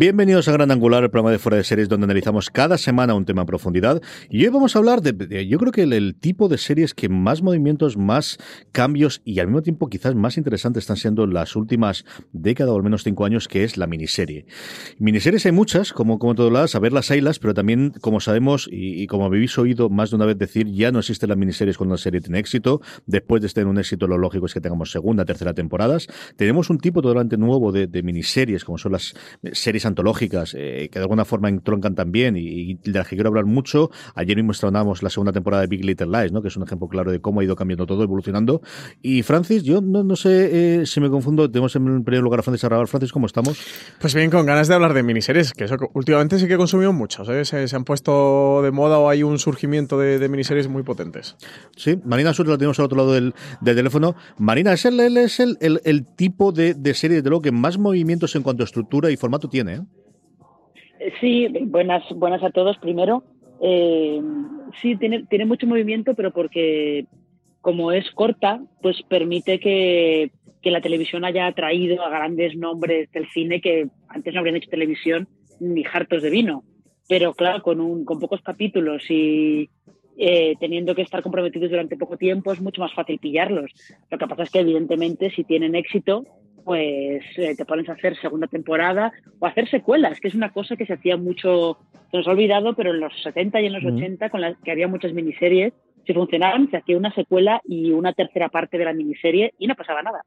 Bienvenidos a Gran Angular, el programa de fuera de series donde analizamos cada semana un tema en profundidad. Y hoy vamos a hablar de, yo creo que el, tipo de series que más movimientos, más cambios y al mismo tiempo quizás más interesantes están siendo las últimas décadas o al menos cinco años, que es la miniserie. Miniseries hay muchas, como, como todas las, a ver las haylas, pero también, como sabemos y, como habéis oído más de una vez decir, ya no existen las miniseries cuando una serie tiene éxito. Después de tener un éxito, lo lógico es que tengamos segunda, tercera temporadas. Tenemos un tipo totalmente nuevo de, de miniseries, como son las series antológicas eh, que de alguna forma entroncan también y, de las que quiero hablar mucho. Ayer mismo estrenamos la segunda temporada de Big Little Lies, ¿no? que es un ejemplo claro de cómo ha ido cambiando todo, evolucionando. Y Francis, yo no, no sé eh, si me confundo, tenemos en primer lugar a Francis Arrabal. Francis, ¿cómo estamos? Pues bien, con ganas de hablar de miniseries, que eso últimamente sí que he consumido muchos, ¿eh? se, han puesto de moda o hay un surgimiento de, miniseries muy potentes. Sí, Marina Sur la tenemos al otro lado del, teléfono. Marina, es el, es el, el, tipo de, de serie, de lo que más movimientos en cuanto a estructura y formato tiene. Sí, buenas, buenas a todos primero. Eh, sí, tiene, tiene mucho movimiento, pero porque como es corta, pues permite que, la televisión haya atraído a grandes nombres del cine que antes no habrían hecho televisión ni hartos de vino. Pero claro, con, un, con pocos capítulos y eh, teniendo que estar comprometidos durante poco tiempo es mucho más fácil pillarlos. Lo que pasa es que evidentemente si tienen éxito, pues eh, te pones a hacer segunda temporada o hacer secuelas, que es una cosa que se hacía mucho, se nos ha olvidado, pero en los 70 y en los 80, con las que había muchas miniseries, si funcionaban, se hacía una secuela y una tercera parte de la miniserie y no pasaba nada.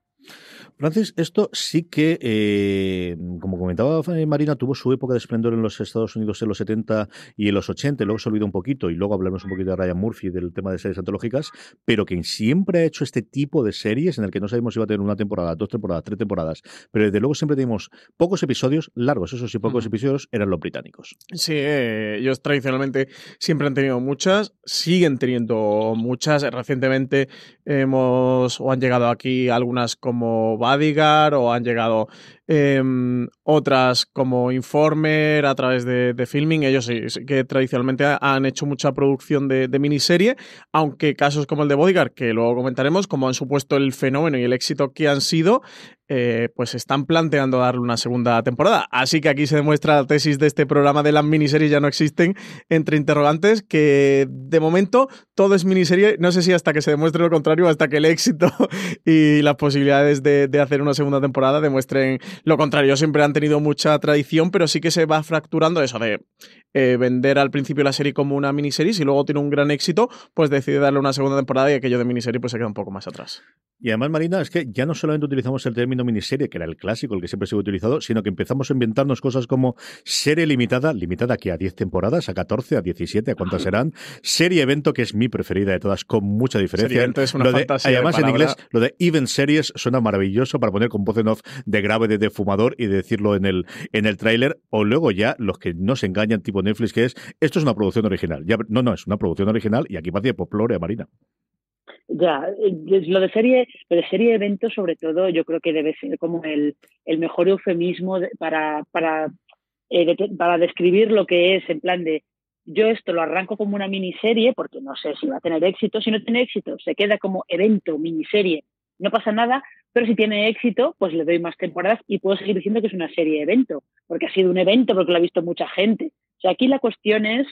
Francis, esto sí que, eh, como comentaba Marina, tuvo su época de esplendor en los Estados Unidos en los 70 y en los 80, luego se olvidó un poquito, y luego hablaremos un poquito de Ryan Murphy, del tema de series antológicas, pero que siempre ha hecho este tipo de series en el que no sabemos si va a tener una temporada, dos temporadas, tres temporadas, pero desde luego siempre tenemos pocos episodios largos, esos sí, pocos episodios eran los británicos. Sí, eh, ellos tradicionalmente siempre han tenido muchas, siguen teniendo muchas, recientemente hemos o han llegado aquí algunas como Bodyguard o han llegado em, otras como Informer a través de, filming. Ellos sí, que tradicionalmente han hecho mucha producción de, de, miniserie, aunque casos como el de Bodyguard, que luego comentaremos, como han supuesto el fenómeno y el éxito que han sido, eh, pues están planteando darle una segunda temporada. Así que aquí se demuestra la tesis de este programa de las miniseries ya no existen, entre interrogantes, que de momento todo es miniserie, no sé si hasta que se demuestre lo contrario, hasta que el éxito y las posibilidades de, hacer una segunda temporada demuestren lo contrario. Siempre han tenido mucha tradición, pero sí que se va fracturando eso de eh, vender al principio la serie como una miniserie y luego tiene un gran éxito, pues decide darle una segunda temporada y aquello de miniserie pues se queda un poco más atrás. Y además, Marina, es que ya no solamente utilizamos el término miniserie, que era el clásico, el que siempre se ha utilizado, sino que empezamos a inventarnos cosas como serie limitada, limitada aquí a 10 temporadas, a 14, a 17, a cuántas serán, serie evento, que es mi preferida de todas, con mucha diferencia. es una además, en inglés, lo de event series suena maravilloso para poner con voz en off de grave de, fumador y decirlo en el, en el tráiler, o luego ya los que no se engañan, tipo Netflix, que es esto es una producción original. Ya, no, no, es una producción original y aquí parece a Marina. Ya, lo de serie, lo de serie evento sobre todo, yo creo que debe ser como el, el mejor eufemismo para, para, eh, para describir lo que es, en plan de yo esto lo arranco como una miniserie, porque no sé si va a tener éxito, si no tiene éxito, se queda como evento, miniserie, no pasa nada, pero si tiene éxito, pues le doy más temporadas y puedo seguir diciendo que es una serie evento, porque ha sido un evento, porque lo ha visto mucha gente. O sea, aquí la cuestión es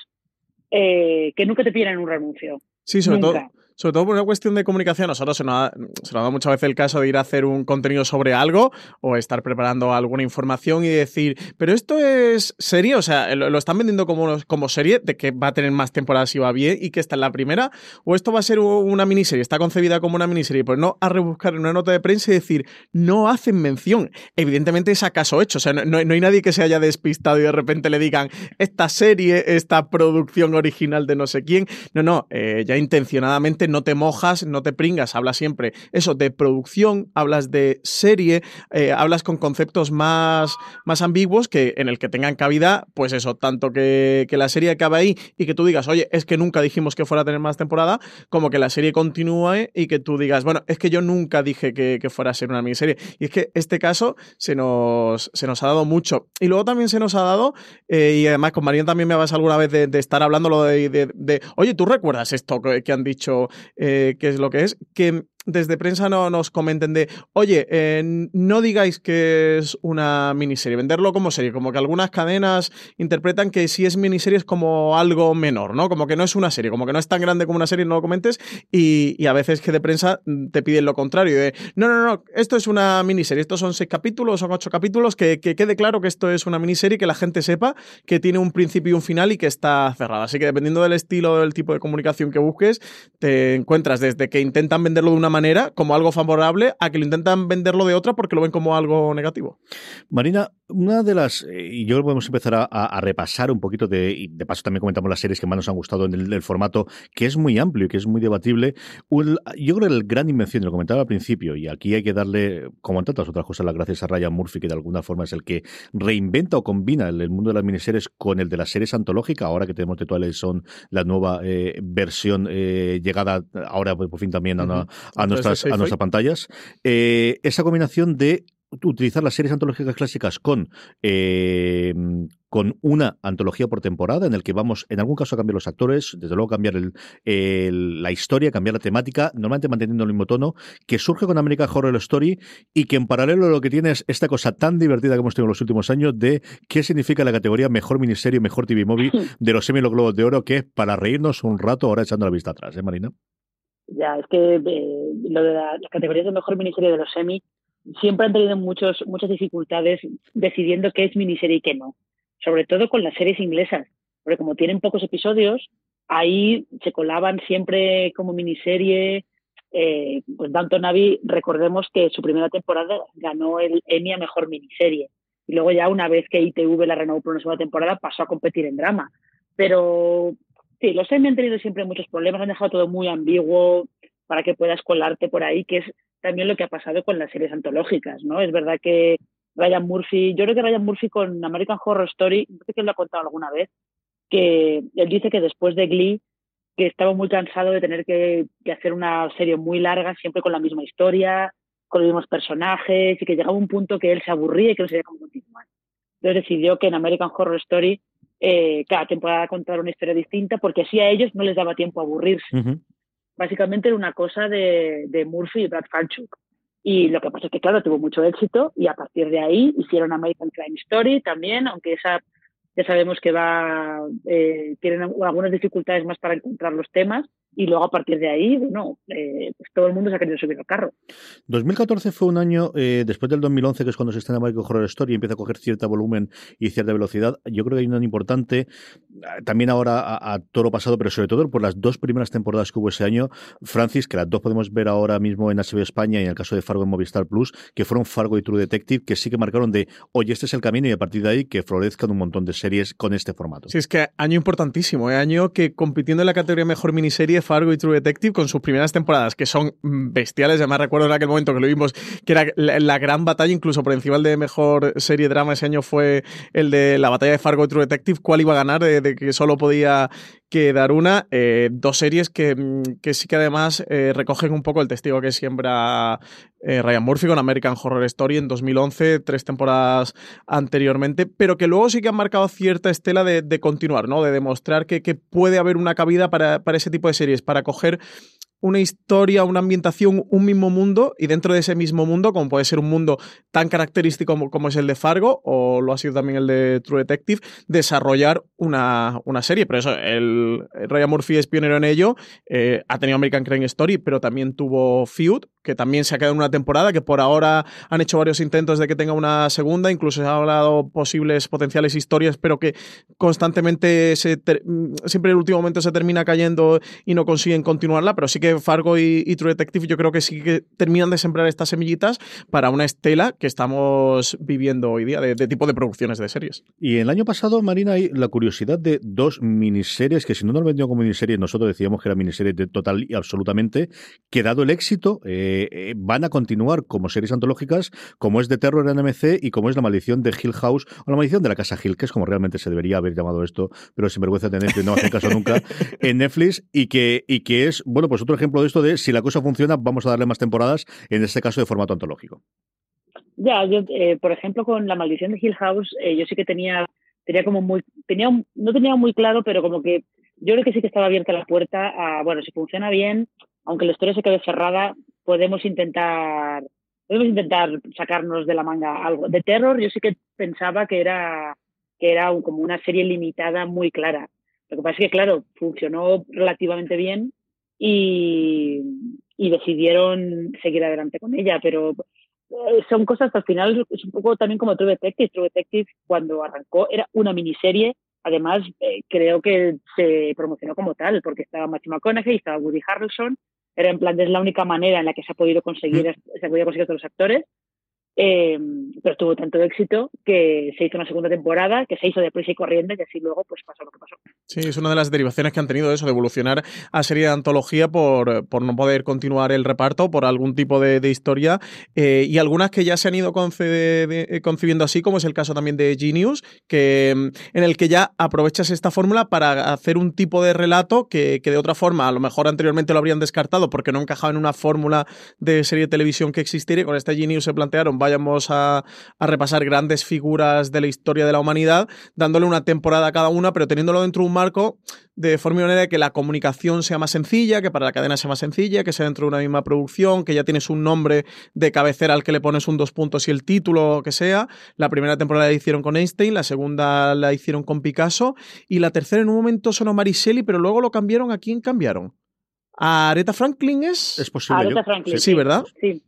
eh, que nunca te piden un renuncio. Sí, sobre todo sobre todo por una cuestión de comunicación. Nosotros se nos, ha, dado muchas veces el caso de ir a hacer un contenido sobre algo o estar preparando alguna información y decir, pero esto es serie, o sea, lo, están vendiendo como, como serie, de que va a tener más temporadas si va bien y que esta es la primera, o esto va a ser una miniserie, está concebida como una miniserie, pues no a rebuscar en una nota de prensa y decir, no hacen mención. Evidentemente es acaso hecho, o sea, no, no, hay nadie que se haya despistado y de repente le digan, esta serie, esta producción original de no sé quién. No, no, eh, ya intencionadamente no te mojas, no te pringas, hablas siempre eso de producción, hablas de serie, eh, hablas con conceptos más, más ambiguos que en el que tengan cabida, pues eso, tanto que, que la serie acabe ahí y que tú digas, oye, es que nunca dijimos que fuera a tener más temporada, como que la serie continúe y que tú digas, bueno, es que yo nunca dije que, que fuera a ser una miniserie. Y es que este caso se nos, se nos ha dado mucho. Y luego también se nos ha dado, eh, y además con Mariana también me vas alguna vez de, estar hablando de, de, de, oye, ¿tú recuerdas esto que han dicho eh, que es lo que es? Que desde prensa no nos comenten de, oye, eh, no digáis que es una miniserie, venderlo como serie, como que algunas cadenas interpretan que si es miniserie es como algo menor, ¿no? Como que no es una serie, como que no es tan grande como una serie, no lo comentes, y, a veces que de prensa te piden lo contrario, de, no, no, no, esto es una miniserie, estos son seis capítulos, son ocho capítulos, que, que quede claro que esto es una miniserie, que la gente sepa que tiene un principio y un final y que está cerrada. Así que dependiendo del estilo, del tipo de comunicación que busques, te encuentras desde que intentan venderlo de una manera, como algo favorable, a que lo intentan venderlo de otra porque lo ven como algo negativo. Marina, una de las, eh, y yo podemos empezar a, a, repasar un poquito de, y de paso también comentamos las series que más nos han gustado en el, el formato, que es muy amplio y que es muy debatible. Un, yo creo que el gran invención, lo comentaba al principio, y aquí hay que darle, como en tantas otras cosas, las gracias a Ryan Murphy, que de alguna forma es el que reinventa o combina el, el mundo de las miniseries con el de las series antológicas, ahora que tenemos de Twilight son la nueva eh, versión eh, llegada ahora por fin también a, uh -huh. a, a nuestras, a nuestras pantallas. Eh, esa combinación de utilizar las series antológicas clásicas con eh, con una antología por temporada en el que vamos, en algún caso, a cambiar los actores, desde luego cambiar el, el, la historia, cambiar la temática, normalmente manteniendo el mismo tono, que surge con American Horror Story y que en paralelo lo que tiene es esta cosa tan divertida que hemos tenido en los últimos años de qué significa la categoría mejor miniserie, mejor TV movie de los semi los globos de oro, que es para reírnos un rato ahora echando la vista atrás, ¿eh, Marina? Ya, es que eh, lo de la, las categorías de mejor miniserie de los semi siempre han tenido muchos, muchas dificultades decidiendo qué es miniserie y qué no sobre todo con las series inglesas, porque como tienen pocos episodios, ahí se colaban siempre como miniserie. Eh, pues Downton Abbey, recordemos que su primera temporada ganó el Emmy a Mejor Miniserie. Y luego ya una vez que ITV la renovó por una segunda temporada, pasó a competir en drama. Pero sí, los Emmy han tenido siempre muchos problemas, han dejado todo muy ambiguo para que puedas colarte por ahí, que es también lo que ha pasado con las series antológicas, ¿no? Es verdad que Ryan Murphy, yo creo que Ryan Murphy con American Horror Story, no sé que lo ha contado alguna vez, que él dice que después de Glee, que estaba muy cansado de tener que, que, hacer una serie muy larga, siempre con la misma historia, con los mismos personajes, y que llegaba un punto que él se aburría y que no sabía cómo continuar. Entonces decidió que en American Horror Story eh, cada temporada contar una historia distinta, porque así a ellos no les daba tiempo a aburrirse. Uh -huh. Básicamente era una cosa de, de Murphy y Brad Falchuk. Y lo que pasa es que, claro, tuvo mucho éxito y a partir de ahí hicieron American Crime Story también, aunque esa ya sabemos que va, eh, tienen algunas dificultades más para encontrar los temas, y luego a partir de ahí, bueno, eh, pues todo el mundo se ha querido subir al carro. 2014 fue un año, eh, después del 2011, que es cuando se estrena American Horror Story y empieza a coger cierto volumen y cierta velocidad. Yo creo que hay un año importante, también ahora a, a toro pasado, pero sobre todo por las dos primeras temporadas que hubo ese año, Francis, que las dos podemos ver ahora mismo en HBO España y en el caso de Fargo en Movistar Plus, que fueron Fargo y True Detective, que sí que marcaron de, oye, este es el camino y a partir de ahí que florezcan un montón de series con este formato. Sí, es que año importantísimo, ¿eh? año que compitiendo en la categoría mejor miniserie, Fargo y True Detective con sus primeras temporadas, que son bestiales. Además, recuerdo en aquel momento que lo vimos, que era la, gran batalla, incluso por encima de mejor serie drama ese año fue el de la batalla de Fargo y True Detective. ¿Cuál iba a ganar? De, de que solo podía quedar una. Eh, dos series que, que, sí que además eh, recogen un poco el testigo que siembra eh, Ryan Murphy con American Horror Story en 2011, tres temporadas anteriormente, pero que luego sí que han marcado cierta estela de, de continuar, ¿no? De demostrar que, que, puede haber una cabida para, para ese tipo de series, para coger una historia, una ambientación, un mismo mundo y dentro de ese mismo mundo, como puede ser un mundo tan característico como, es el de Fargo o lo ha sido también el de True Detective, desarrollar una, una serie. Pero eso, el, Ryan Murphy es pionero en ello, eh, ha tenido American Crime Story, pero también tuvo Feud, que también se ha quedado en una temporada, que por ahora han hecho varios intentos de que tenga una segunda, incluso se ha hablado posibles potenciales historias, pero que constantemente se siempre en el último momento se termina cayendo y no consiguen continuarla, pero sí que Fargo y, True Detective yo creo que sí que terminan de sembrar estas semillitas para una estela que estamos viviendo hoy día de, tipo de producciones de series. Y el año pasado, Marina, hay la curiosidad de dos miniseries que si no nos vendían como miniseries, nosotros decíamos que era miniseries de total y absolutamente, que dado el éxito, eh, eh, van a continuar como series antológicas, como es de terror en MC y como es La Maldición de Hill House o La Maldición de la Casa Hill, que es como realmente se debería haber llamado esto, pero sin vergüenza de tener no hace caso nunca, en Netflix y que, y que es, bueno, pues otro ejemplo de esto de si la cosa funciona, vamos a darle más temporadas, en este caso de formato antológico. Ya, yo, eh, por ejemplo, con La Maldición de Hill House, eh, yo sí que tenía, tenía como muy, tenía, no tenía muy claro, pero como que yo creo que sí que estaba abierta la puerta a, bueno, si funciona bien, aunque la historia se quede cerrada, podemos intentar podemos intentar sacarnos de la manga algo. De terror yo sí que pensaba que era, que era como una serie limitada muy clara. Lo que pasa es que, claro, funcionó relativamente bien y, y decidieron seguir adelante con ella, pero eh, son cosas que al final es un poco también como True Detective. True Detective cuando arrancó era una miniserie, además eh, creo que se promocionó como tal, porque estaba Matthew McConaughey, estaba Woody Harrelson, era en plan, es la única manera en la que se ha podido conseguir, mm. se ha podido conseguir todos los actores. Eh, pero tuvo tanto éxito que se hizo una segunda temporada, que se hizo de prisa y corriente, y así luego pues pasó lo que pasó. Sí, es una de las derivaciones que han tenido eso, de evolucionar a serie de antología por, por no poder continuar el reparto, por algún tipo de, historia, eh, y algunas que ya se han ido eh, concibiendo así, como es el caso también de Genius, que, mm, en el que ya aprovechas esta fórmula para hacer un tipo de relato que, que de otra forma a lo mejor anteriormente lo habrían descartado porque no encajaba en una fórmula de serie de televisión que existiera, y con este Genius se plantearon, vayamos a, a repasar grandes figuras de la historia de la humanidad, dándole una temporada a cada una, pero teniéndolo dentro de un marco de forma manera que la comunicación sea más sencilla, que para la cadena sea más sencilla, que sea dentro de una misma producción, que ya tienes un nombre de cabecera al que le pones un dos puntos y el título que sea. La primera temporada la hicieron con Einstein, la segunda la hicieron con Picasso y la tercera en un momento sonó Mariselli, pero luego lo cambiaron. ¿A quién cambiaron? ¿A Aretha Franklin es? Es posible. Aretha Franklin. Sí, ¿verdad? Sí.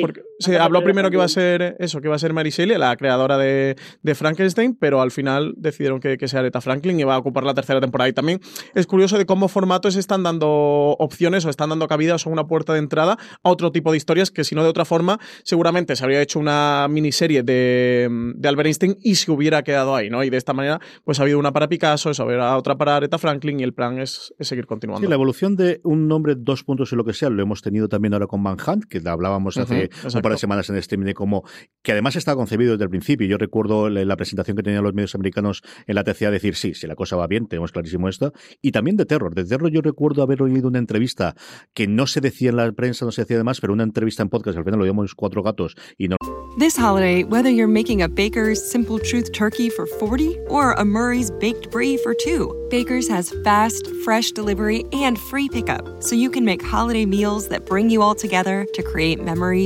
Porque se habló primero que iba a ser eso, que iba a ser Mary Shelley, la creadora de, Frankenstein, pero al final decidieron que, que sea Aretha Franklin y va a ocupar la tercera temporada. Y también es curioso de cómo formatos están dando opciones o están dando cabida o son una puerta de entrada a otro tipo de historias que si no de otra forma seguramente se habría hecho una miniserie de, de Albert Einstein y se hubiera quedado ahí, ¿no? Y de esta manera pues ha habido una para Picasso, eso habrá otra para Aretha Franklin y el plan es, seguir continuando. Sí, la evolución de un nombre, dos puntos y lo que sea, lo hemos tenido también ahora con Manhunt, que hablábamos hace un par de semanas en streaming de cómo, que además está concebido desde el principio. Yo recuerdo la, presentación que tenían los medios americanos en la TCA decir, sí, si la cosa va bien, tenemos clarísimo esto. Y también de terror. De terror yo recuerdo haber oído una entrevista que no se decía en la prensa, no se decía además, pero una entrevista en podcast, al final lo llamamos Cuatro Gatos y no This holiday, whether you're making a Baker's Simple Truth turkey for 40 or a Murray's Baked Brie for 2, Baker's has fast, fresh delivery and free pickup, so you can make holiday meals that bring you all together to create memories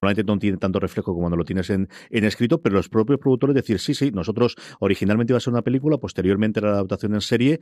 normalmente no tiene tanto reflejo como cuando lo tienes en, en, escrito, pero los propios productores decir, sí, sí, nosotros originalmente iba a ser una película, posteriormente era la adaptación en serie,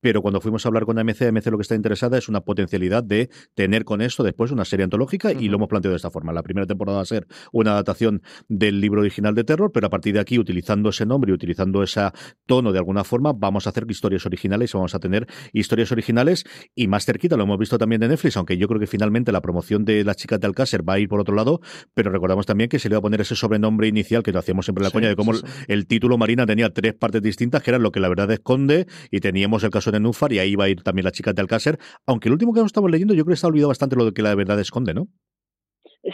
pero cuando fuimos a hablar con AMC, AMC lo que está interesada es una potencialidad de tener con esto después una serie antológica y lo hemos planteado de esta forma. La primera temporada va a ser una adaptación del libro original de terror, pero a partir de aquí, utilizando ese nombre y utilizando ese tono de alguna forma, vamos a hacer historias originales y vamos a tener historias originales y más cerquita, lo hemos visto también de Netflix, aunque yo creo que finalmente la promoción de las chicas de Alcácer va a ir por otro lado, pero recordamos también que se le va a poner ese sobrenombre inicial que lo hacíamos siempre en la coña de cómo el título Marina tenía tres partes distintas, que eran lo que la verdad esconde, y teníamos el caso de Nufar, y ahí va a ir también la chica de Alcácer, aunque el último que estamos leyendo yo creo que está olvidado bastante lo de que la verdad esconde, ¿no?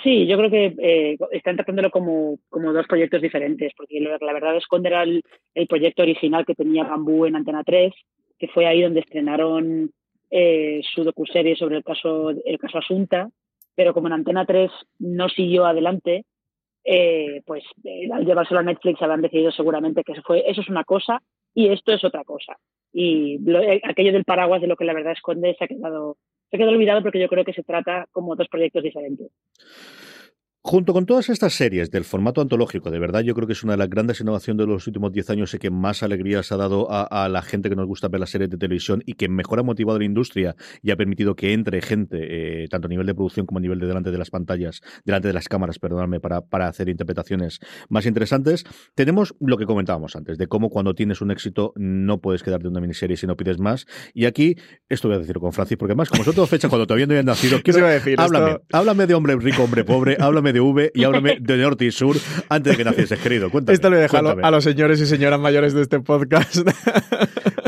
Sí, yo creo que eh, están tratándolo como, como dos proyectos diferentes, porque la verdad esconde era el, proyecto original que tenía Bambú en Antena 3, que fue ahí donde estrenaron eh, su docuserie sobre el caso, el caso Asunta, pero como en Antena 3 no siguió adelante, eh, pues al llevárselo a Netflix habrán decidido seguramente que eso, fue, eso es una cosa y esto es otra cosa. Y eh, aquello del paraguas de lo que la verdad esconde se ha quedado, se ha quedado olvidado porque yo creo que se trata como dos proyectos diferentes. Junto con todas estas series del formato antológico, de verdad yo creo que es una de las grandes innovaciones de los últimos 10 años y que más alegrías ha dado a, la gente que nos gusta ver las series de televisión y que mejor ha motivado la industria y ha permitido que entre gente, eh, tanto a nivel de producción como a nivel de delante de las pantallas, delante de las cámaras, perdóname, para, para hacer interpretaciones más interesantes. Tenemos lo que comentábamos antes, de cómo cuando tienes un éxito no puedes quedarte de una miniserie si no pides más. Y aquí, esto voy a decir con Francis, porque además, como son todas fechas cuando todavía no habían nacido, quiero, decir, háblame, háblame de hombre rico, hombre pobre, háblame de V y háblame de norte y sur antes de que nacieses, querido. Cuéntame, Esto le dejo a, los señores y señoras mayores de este podcast.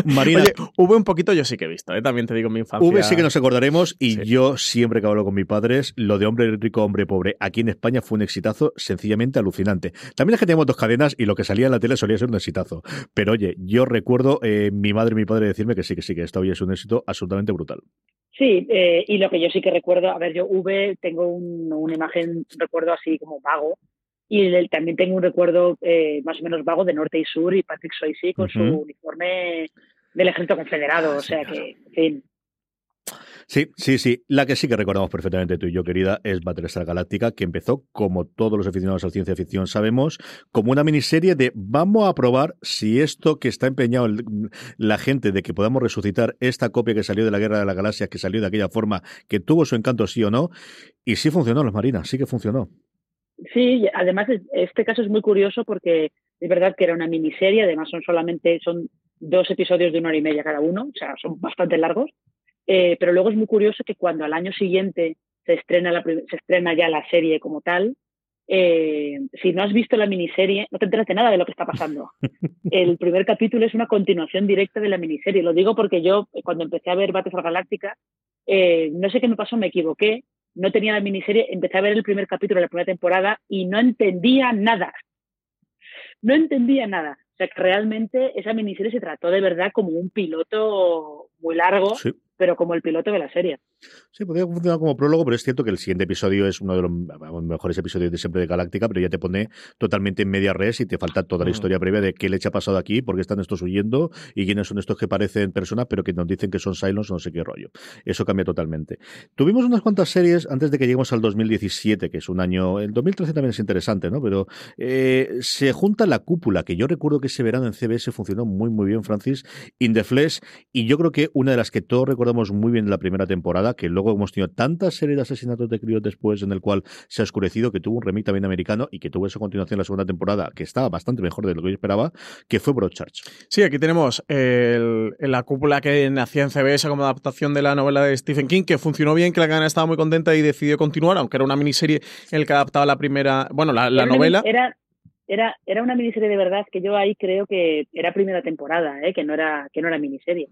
Marina. Oye, V un poquito yo sí que he visto, ¿eh? también te digo mi infancia. V sí que nos acordaremos y yo siempre que hablo con mis padres, lo de hombre rico, hombre pobre, aquí en España fue un exitazo sencillamente alucinante. También es que tenemos dos cadenas y lo que salía en la tele solía ser un exitazo. Pero oye, yo recuerdo eh, mi madre y mi padre decirme que sí, que sí, que esto hoy es un éxito absolutamente brutal. Sí, eh, y lo que yo sí que recuerdo, a ver, yo V tengo una imagen, un recuerdo así como vago, y también tengo un recuerdo eh, más o menos vago de norte y sur y Patrick Swayze con su uniforme del ejército confederado, o sea que, en fin. Sí, sí, sí. La que sí que recordamos perfectamente tú y yo, querida, es Battlestar Galáctica, que empezó, como todos los aficionados a ciencia ficción sabemos, como una miniserie de vamos a probar si esto que está empeñado la gente de que podamos resucitar esta copia que salió de la Guerra de la Galaxia, que salió de aquella forma, que tuvo su encanto sí o no, y sí funcionó, los marinas, sí que funcionó. Sí, además este caso es muy curioso porque es verdad que era una miniserie, además son solamente son dos episodios de una hora y media cada uno, o sea, son bastante largos, eh, pero luego es muy curioso que cuando al año siguiente se estrena, la, se estrena ya la serie como tal, eh, si no has visto la miniserie, no te enteras de nada de lo que está pasando. El primer capítulo es una continuación directa de la miniserie. Lo digo porque yo, cuando empecé a ver Battlestar Galáctica, eh, no sé qué me pasó, me equivoqué, no tenía la miniserie, empecé a ver el primer capítulo de la primera temporada y no entendía nada. No entendía nada. O sea que realmente esa miniserie se trató de verdad como un piloto muy largo pero como el piloto de la serie. Sí, podría funcionar como prólogo, pero es cierto que el siguiente episodio es uno de los mejores episodios de siempre de Galáctica, pero ya te pone totalmente en media res y te falta toda la mm. historia previa de qué leche ha pasado aquí, por qué están estos huyendo y quiénes son estos que parecen personas, pero que nos dicen que son Silence o no sé qué rollo. Eso cambia totalmente. Tuvimos unas cuantas series antes de que lleguemos al 2017, que es un año. El 2013 también es interesante, ¿no? Pero eh, se junta la cúpula, que yo recuerdo que ese verano en CBS funcionó muy, muy bien, Francis, In the Flesh, y yo creo que una de las que todos recordamos muy bien la primera temporada, que luego hemos tenido tantas series de asesinatos de críos después en el cual se ha oscurecido, que tuvo un remake también americano y que tuvo esa continuación en la segunda temporada, que estaba bastante mejor de lo que yo esperaba, que fue Broadchurch. Sí, aquí tenemos el, la cúpula que nacía en CBS como adaptación de la novela de Stephen King, que funcionó bien, que la cadena estaba muy contenta y decidió continuar, aunque era una miniserie en el que adaptaba la primera, bueno, la, novela. Era, era, era una miniserie de verdad que yo ahí creo que era primera temporada, ¿eh? que, no era, que no era miniserie.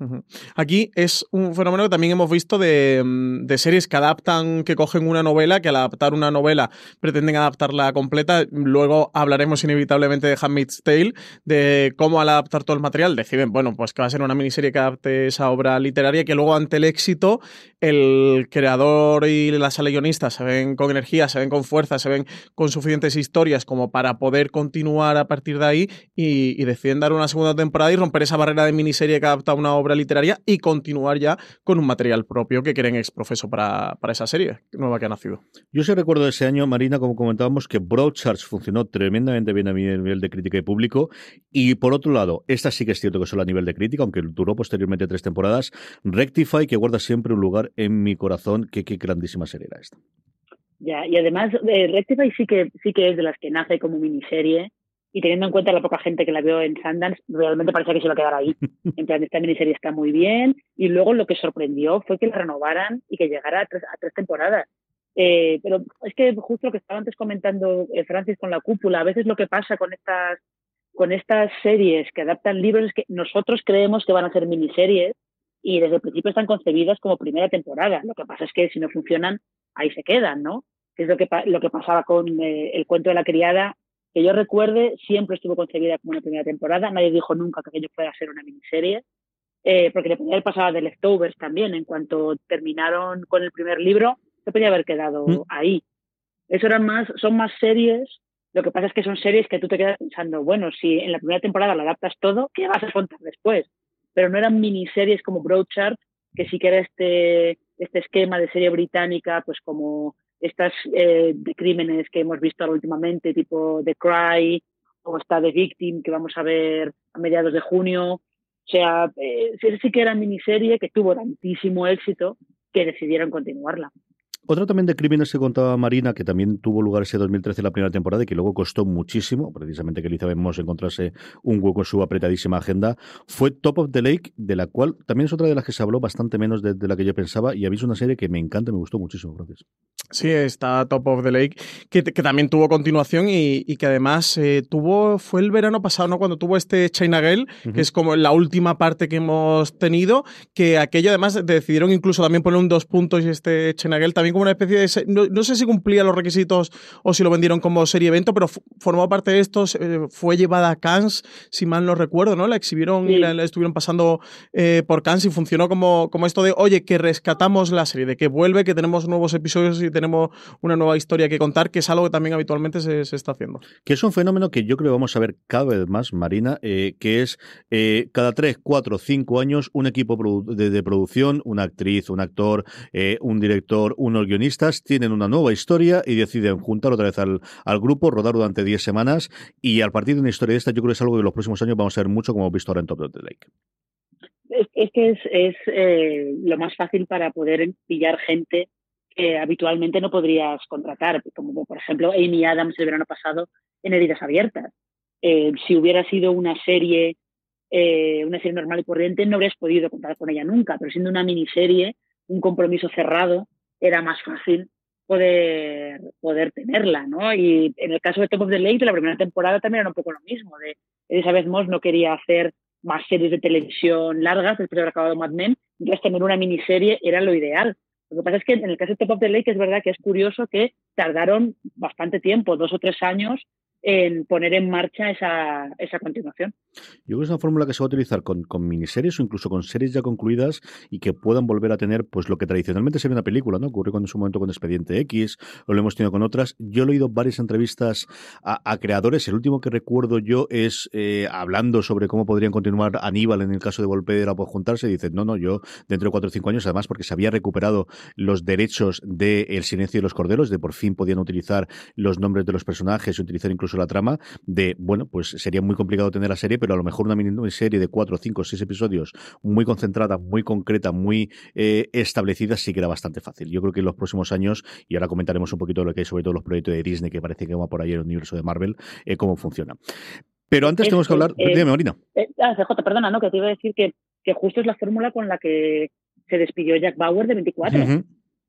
Aquí es un fenómeno que también hemos visto de, mm, de, series que adaptan, que cogen una novela, que al adaptar una novela pretenden adaptarla completa. Luego hablaremos inevitablemente de Handmaid's Tale, de cómo al adaptar todo el material deciden, bueno, pues que va a ser una miniserie que adapte esa obra literaria, que luego ante el éxito el creador y la sala se ven con energía, se ven con fuerza, se ven con suficientes historias como para poder continuar a partir de ahí y, deciden dar una segunda temporada y romper esa barrera de miniserie que adapta a una obra literaria y continuar ya con un material propio que quieren exprofeso para, para esa serie nueva que ha nacido. Yo sí recuerdo ese año, Marina, como comentábamos, que Broadchurch funcionó tremendamente bien a nivel de crítica y público y por otro lado, esta sí que es cierto que solo a nivel de crítica, aunque duró posteriormente tres temporadas, Rectify, que guarda siempre un lugar en mi corazón. Qué, qué grandísima serie era esta. Ya, y además eh, Rectify sí que, sí que es de las que nace como miniserie y teniendo en cuenta la poca gente que la vio en Sundance, realmente parecía que se iba a quedar ahí. En plan, esta miniserie está muy bien y luego lo que sorprendió fue que la renovaran y que llegara a tres, a tres temporadas. Eh, pero es que justo lo que estaba antes comentando eh, Francis con la cúpula, a veces lo que pasa con estas con estas series que adaptan libros es que nosotros creemos que van a ser miniseries y desde el principio están concebidas como primera temporada. Lo que pasa es que si no funcionan, ahí se quedan, ¿no? Que es lo que, lo que pasaba con eh, el cuento de la criada, que yo recuerde, siempre estuvo concebida como una primera temporada. Nadie dijo nunca que aquello fuera a ser una miniserie, eh, porque le podía pasado de Leftovers también. En cuanto terminaron con el primer libro, se podía haber quedado mm. ahí. Eso eran más, son más series lo que pasa es que son series que tú te quedas pensando, bueno, si en la primera temporada lo adaptas todo, ¿qué vas a contar después? Pero no eran miniseries como Broadchurch, que sí que era este, este esquema de serie británica, pues como estas eh, de crímenes que hemos visto últimamente, tipo The Cry o esta The Victim que vamos a ver a mediados de junio. O sea, eh, sí que era miniserie que tuvo tantísimo éxito que decidieron continuarla. Otra también de crímenes que contaba Marina, que también tuvo lugar ese 2013 la primera temporada y que luego costó muchísimo, precisamente que Elizabeth Moss encontrase un hueco en su apretadísima agenda, fue Top of the Lake, de la cual también es otra de las que se habló bastante menos de, la que yo pensaba y habéis una serie que me encanta y me gustó muchísimo, gracias. Sí, está Top of the Lake, que, también tuvo continuación y, que además eh, tuvo, fue el verano pasado, ¿no? Cuando tuvo este China Girl, que es como la última parte que hemos tenido, que aquello además decidieron incluso también poner un dos puntos y este China Girl también como una especie de... No, sé si cumplía los requisitos o si lo vendieron como serie evento, pero formó parte de esto, fue llevada a Cannes, si mal no recuerdo, ¿no? La exhibieron y la, estuvieron pasando eh, por Cannes y funcionó como, como esto de, oye, que rescatamos la serie, de que vuelve, que tenemos nuevos episodios y tenemos una nueva historia que contar, que es algo que también habitualmente se, está haciendo. Que es un fenómeno que yo creo que vamos a ver cada vez más, Marina, eh, que es eh, cada tres, cuatro, cinco años un equipo de, producción, una actriz, un actor, un director, guionistas, tienen una nueva historia y deciden juntar otra vez al, grupo, rodar durante 10 semanas y al partir de una historia de esta yo creo que es algo que los próximos años vamos a ver mucho como hemos visto ahora en Top of the Lake. Es, que es, eh, lo más fácil para poder pillar gente que habitualmente no podrías contratar, como por ejemplo Amy Adams el verano pasado en Heridas Abiertas. Eh, si hubiera sido una serie, eh, una serie normal y corriente, no habrías podido contar con ella nunca, pero siendo una miniserie, un compromiso cerrado, era más fácil poder, poder tenerla, ¿no? Y en el caso de Top of the Lake, de la primera temporada también era un poco lo mismo, de Elizabeth Moss no quería hacer más series de televisión largas después de haber acabado Mad Men, entonces tener una miniserie era lo ideal. Lo que pasa es que en el caso de Top of the Lake es verdad que es curioso que tardaron bastante tiempo, dos o tres años, en poner en marcha esa, esa continuación. Yo creo que es una fórmula que se va a utilizar con, con, miniseries o incluso con series ya concluidas y que puedan volver a tener pues lo que tradicionalmente se ve en una película, ¿no? Ocurrió en su momento con Expediente X o lo hemos tenido con otras. Yo he oído varias entrevistas a, creadores. El último que recuerdo yo es eh, hablando sobre cómo podrían continuar Aníbal en el caso de Volpedera por juntarse. Y dicen, no, no, yo dentro de cuatro o cinco años, además porque se había recuperado los derechos de El silencio de los corderos, de por fin podían utilizar los nombres de los personajes, utilizar incluso la trama de, bueno, pues sería muy complicado tener la serie, pero a lo mejor una miniserie de cuatro, cinco, seis episodios muy concentrada, muy concreta, muy eh, establecida, sí que era bastante fácil. Yo creo que en los próximos años, y ahora comentaremos un poquito de lo que hay sobre todo los proyectos de Disney, que parece que va por ahí en el universo de Marvel, eh, cómo funciona. Pero antes tenemos que hablar. Eh, dime, Marina. Ah, CJ, perdona, ¿no? Que te iba a decir que, que justo es la fórmula con la que se despidió Jack Bauer de 24.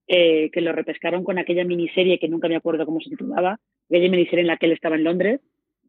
Eh, que lo repescaron con aquella miniserie que nunca me acuerdo cómo se titulaba, aquella miniserie en la que él estaba en Londres,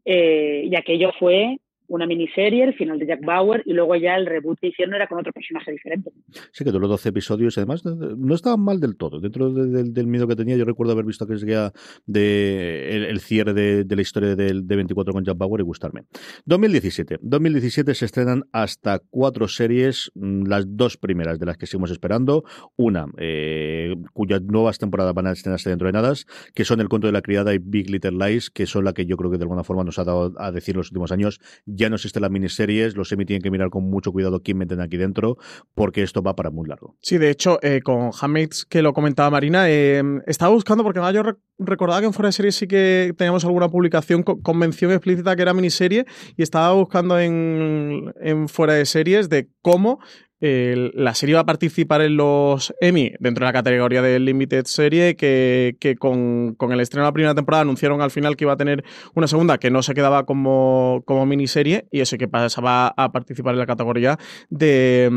eh, y aquello fue una miniserie, el final de Jack Bauer, y luego ya el reboot que hicieron era con otro personaje diferente. Sí, que duró 12 episodios, además no estaban mal del todo. Dentro del miedo que tenía, yo recuerdo haber visto que ya de el, cierre de, la historia de 24 con Jack Bauer y gustarme. 2017. 2017 se estrenan hasta cuatro series, mm, las dos primeras de las que seguimos esperando. Una, eh, cuyas nuevas temporadas van a estrenarse dentro de nada, que son El cuento de la criada y Big Little Lies, que son la que yo creo que de alguna forma nos ha dado a decir los últimos años. Ya no existen las miniseries, los semi tienen que mirar con mucho cuidado quién meten aquí dentro, porque esto va para muy largo. Sí, de hecho, eh, con Handmaids, que lo comentaba Marina, eh, estaba buscando, porque yo recordaba que en Fuera de Series sí que teníamos alguna publicación con, explícita que era miniserie, y estaba buscando en, en Fuera de Series de cómo la serie va a participar en los Emmy dentro de la categoría de Limited Serie, que, con, el estreno de la primera temporada anunciaron al final que iba a tener una segunda que no se quedaba como, como miniserie y eso que pasaba a participar en la categoría de,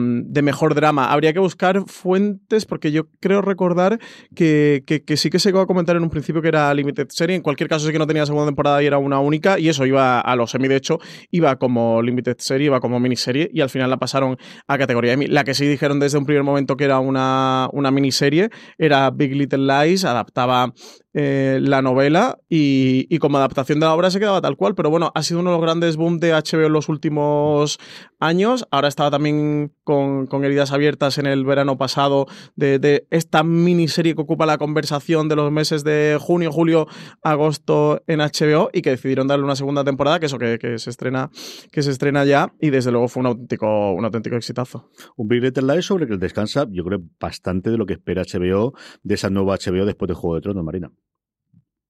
mejor drama. Habría que buscar fuentes porque yo creo recordar que, sí que se iba a comentar en un principio que era Limited Serie. En cualquier caso, sí que no tenía segunda temporada y era una única y eso iba a los Emmy. De hecho, iba como Limited Serie, iba como miniserie y al final la pasaron a categoría la que sí dijeron desde un primer momento que era una, una miniserie era Big Little Lies, adaptaba eh, la novela y, como adaptación de la obra se quedaba tal cual, pero bueno, ha sido uno de los grandes boom de HBO en los últimos años. Ahora estaba también con, heridas abiertas en el verano pasado de, esta miniserie que ocupa la conversación de los meses de junio, julio, agosto en HBO y que decidieron darle una segunda temporada, que eso que, se estrena que se estrena ya y desde luego fue un auténtico, un auténtico exitazo. Un Big Little Lies sobre que descansa, yo creo, bastante de lo que espera HBO de esa nueva HBO después de Juego de Tronos, Marina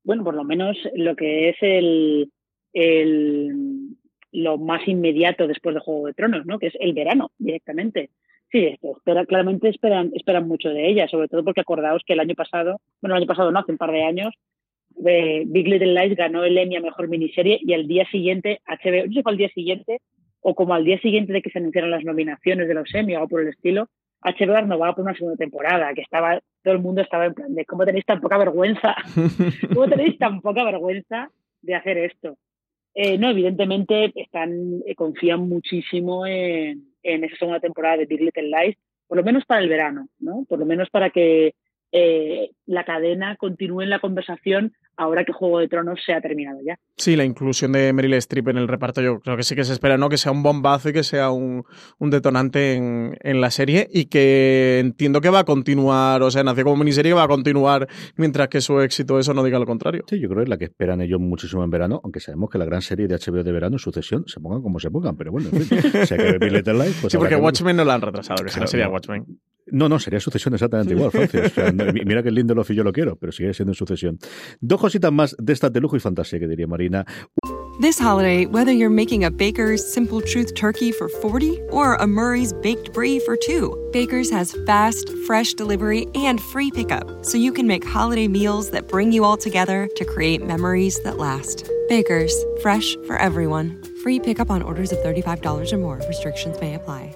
bueno, por lo menos lo que es el, el lo más inmediato después de Juego de Tronos, ¿no? Que es el verano directamente. Sí, espera, claramente esperan, esperan mucho de ella, sobre todo porque acordaos que el año pasado, bueno, el año pasado no, hace un par de años, eh, Big Little Lies ganó el Emmy a Mejor Miniserie y al día siguiente, HBO, no sé al día siguiente, o como al día siguiente de que se anunciaran las nominaciones de los Emmy o algo por el estilo, HBO no va por una segunda temporada, que estaba, todo el mundo estaba en plan de cómo tenéis tan poca vergüenza, cómo tenéis tan poca vergüenza de hacer esto. Eh, no, evidentemente están, eh, confían muchísimo en, en, esa segunda temporada de Big Little Lies, por lo menos para el verano, ¿no? Por lo menos para que eh, la cadena continúe en la conversación ahora que Juego de Tronos se ha terminado ya. Sí, la inclusión de Meryl Streep en el reparto yo creo que sí que se espera, ¿no? Que sea un bombazo y que sea un, detonante en, la serie y que entiendo que va a continuar, o sea, nació como miniserie que va a continuar mientras que su éxito eso no diga lo contrario. Sí, yo creo que es la que esperan ellos muchísimo en verano, aunque sabemos que la gran serie de HBO de verano, Sucesión, se pongan como se pongan, pero bueno, en fin, pues Sí, porque Watchmen no la han retrasado, que sería Watchmen. No, no, sería sucesión exactamente igual, Francis. mira que el Lindelof y yo lo quiero, pero sigue siendo en sucesión. Dos cositas más de estas de lujo y fantasía que diría Marina. This holiday, whether you're making a Baker's Simple Truth turkey for 40 or a Murray's Baked Brie for 2, Baker's has fast, fresh delivery and free pickup, so you can make holiday meals that bring you all together to create memories that last. Baker's, fresh for everyone. Free pickup on orders of $35 or more. Restrictions may apply.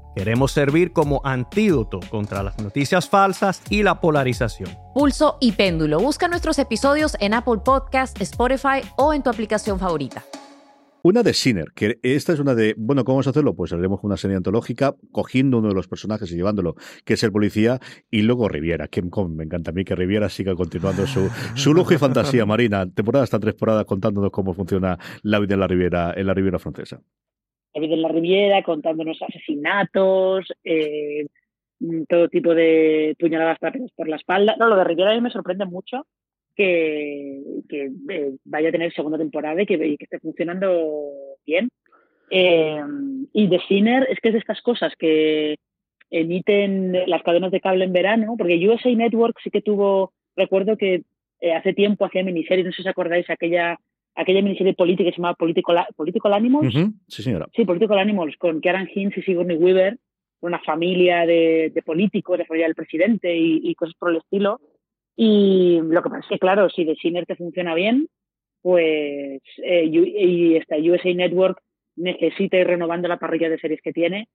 Queremos servir como antídoto contra las noticias falsas y la polarización. Pulso y péndulo. Busca nuestros episodios en Apple Podcast, Spotify o en tu aplicación favorita. Una de Sinner, que esta es una de, bueno, ¿cómo vamos a hacerlo? Pues haremos una serie antológica cogiendo uno de los personajes y llevándolo, que es el policía, y luego Riviera, que me encanta a mí que Riviera siga continuando su, su lujo y fantasía marina. Temporada hasta temporada contándonos cómo funciona la vida en la Riviera, en la Riviera francesa. La vida en la Riviera, contándonos asesinatos, eh, todo tipo de puñaladas por la espalda. No, lo de Riviera a mí me sorprende mucho que, eh, vaya a tener segunda temporada y que, esté funcionando bien. Eh, y The Sinner es que es de estas cosas que emiten las cadenas de cable en verano, porque USA Network sí que tuvo, recuerdo que eh, hace tiempo hacía miniseries, no sé si os acordáis, aquella, aquella miniserie política que se llamaba Political, Political Animals. Sí, señora. Sí, Political Animals, con Karen Hinz y Sigourney Weaver, una familia de, políticos, de familia del presidente y, cosas por el estilo. Y lo que pasa es que, claro, si The Sinner te funciona bien, pues eh, y esta USA Network necesita ir renovando la parrilla de series que tiene,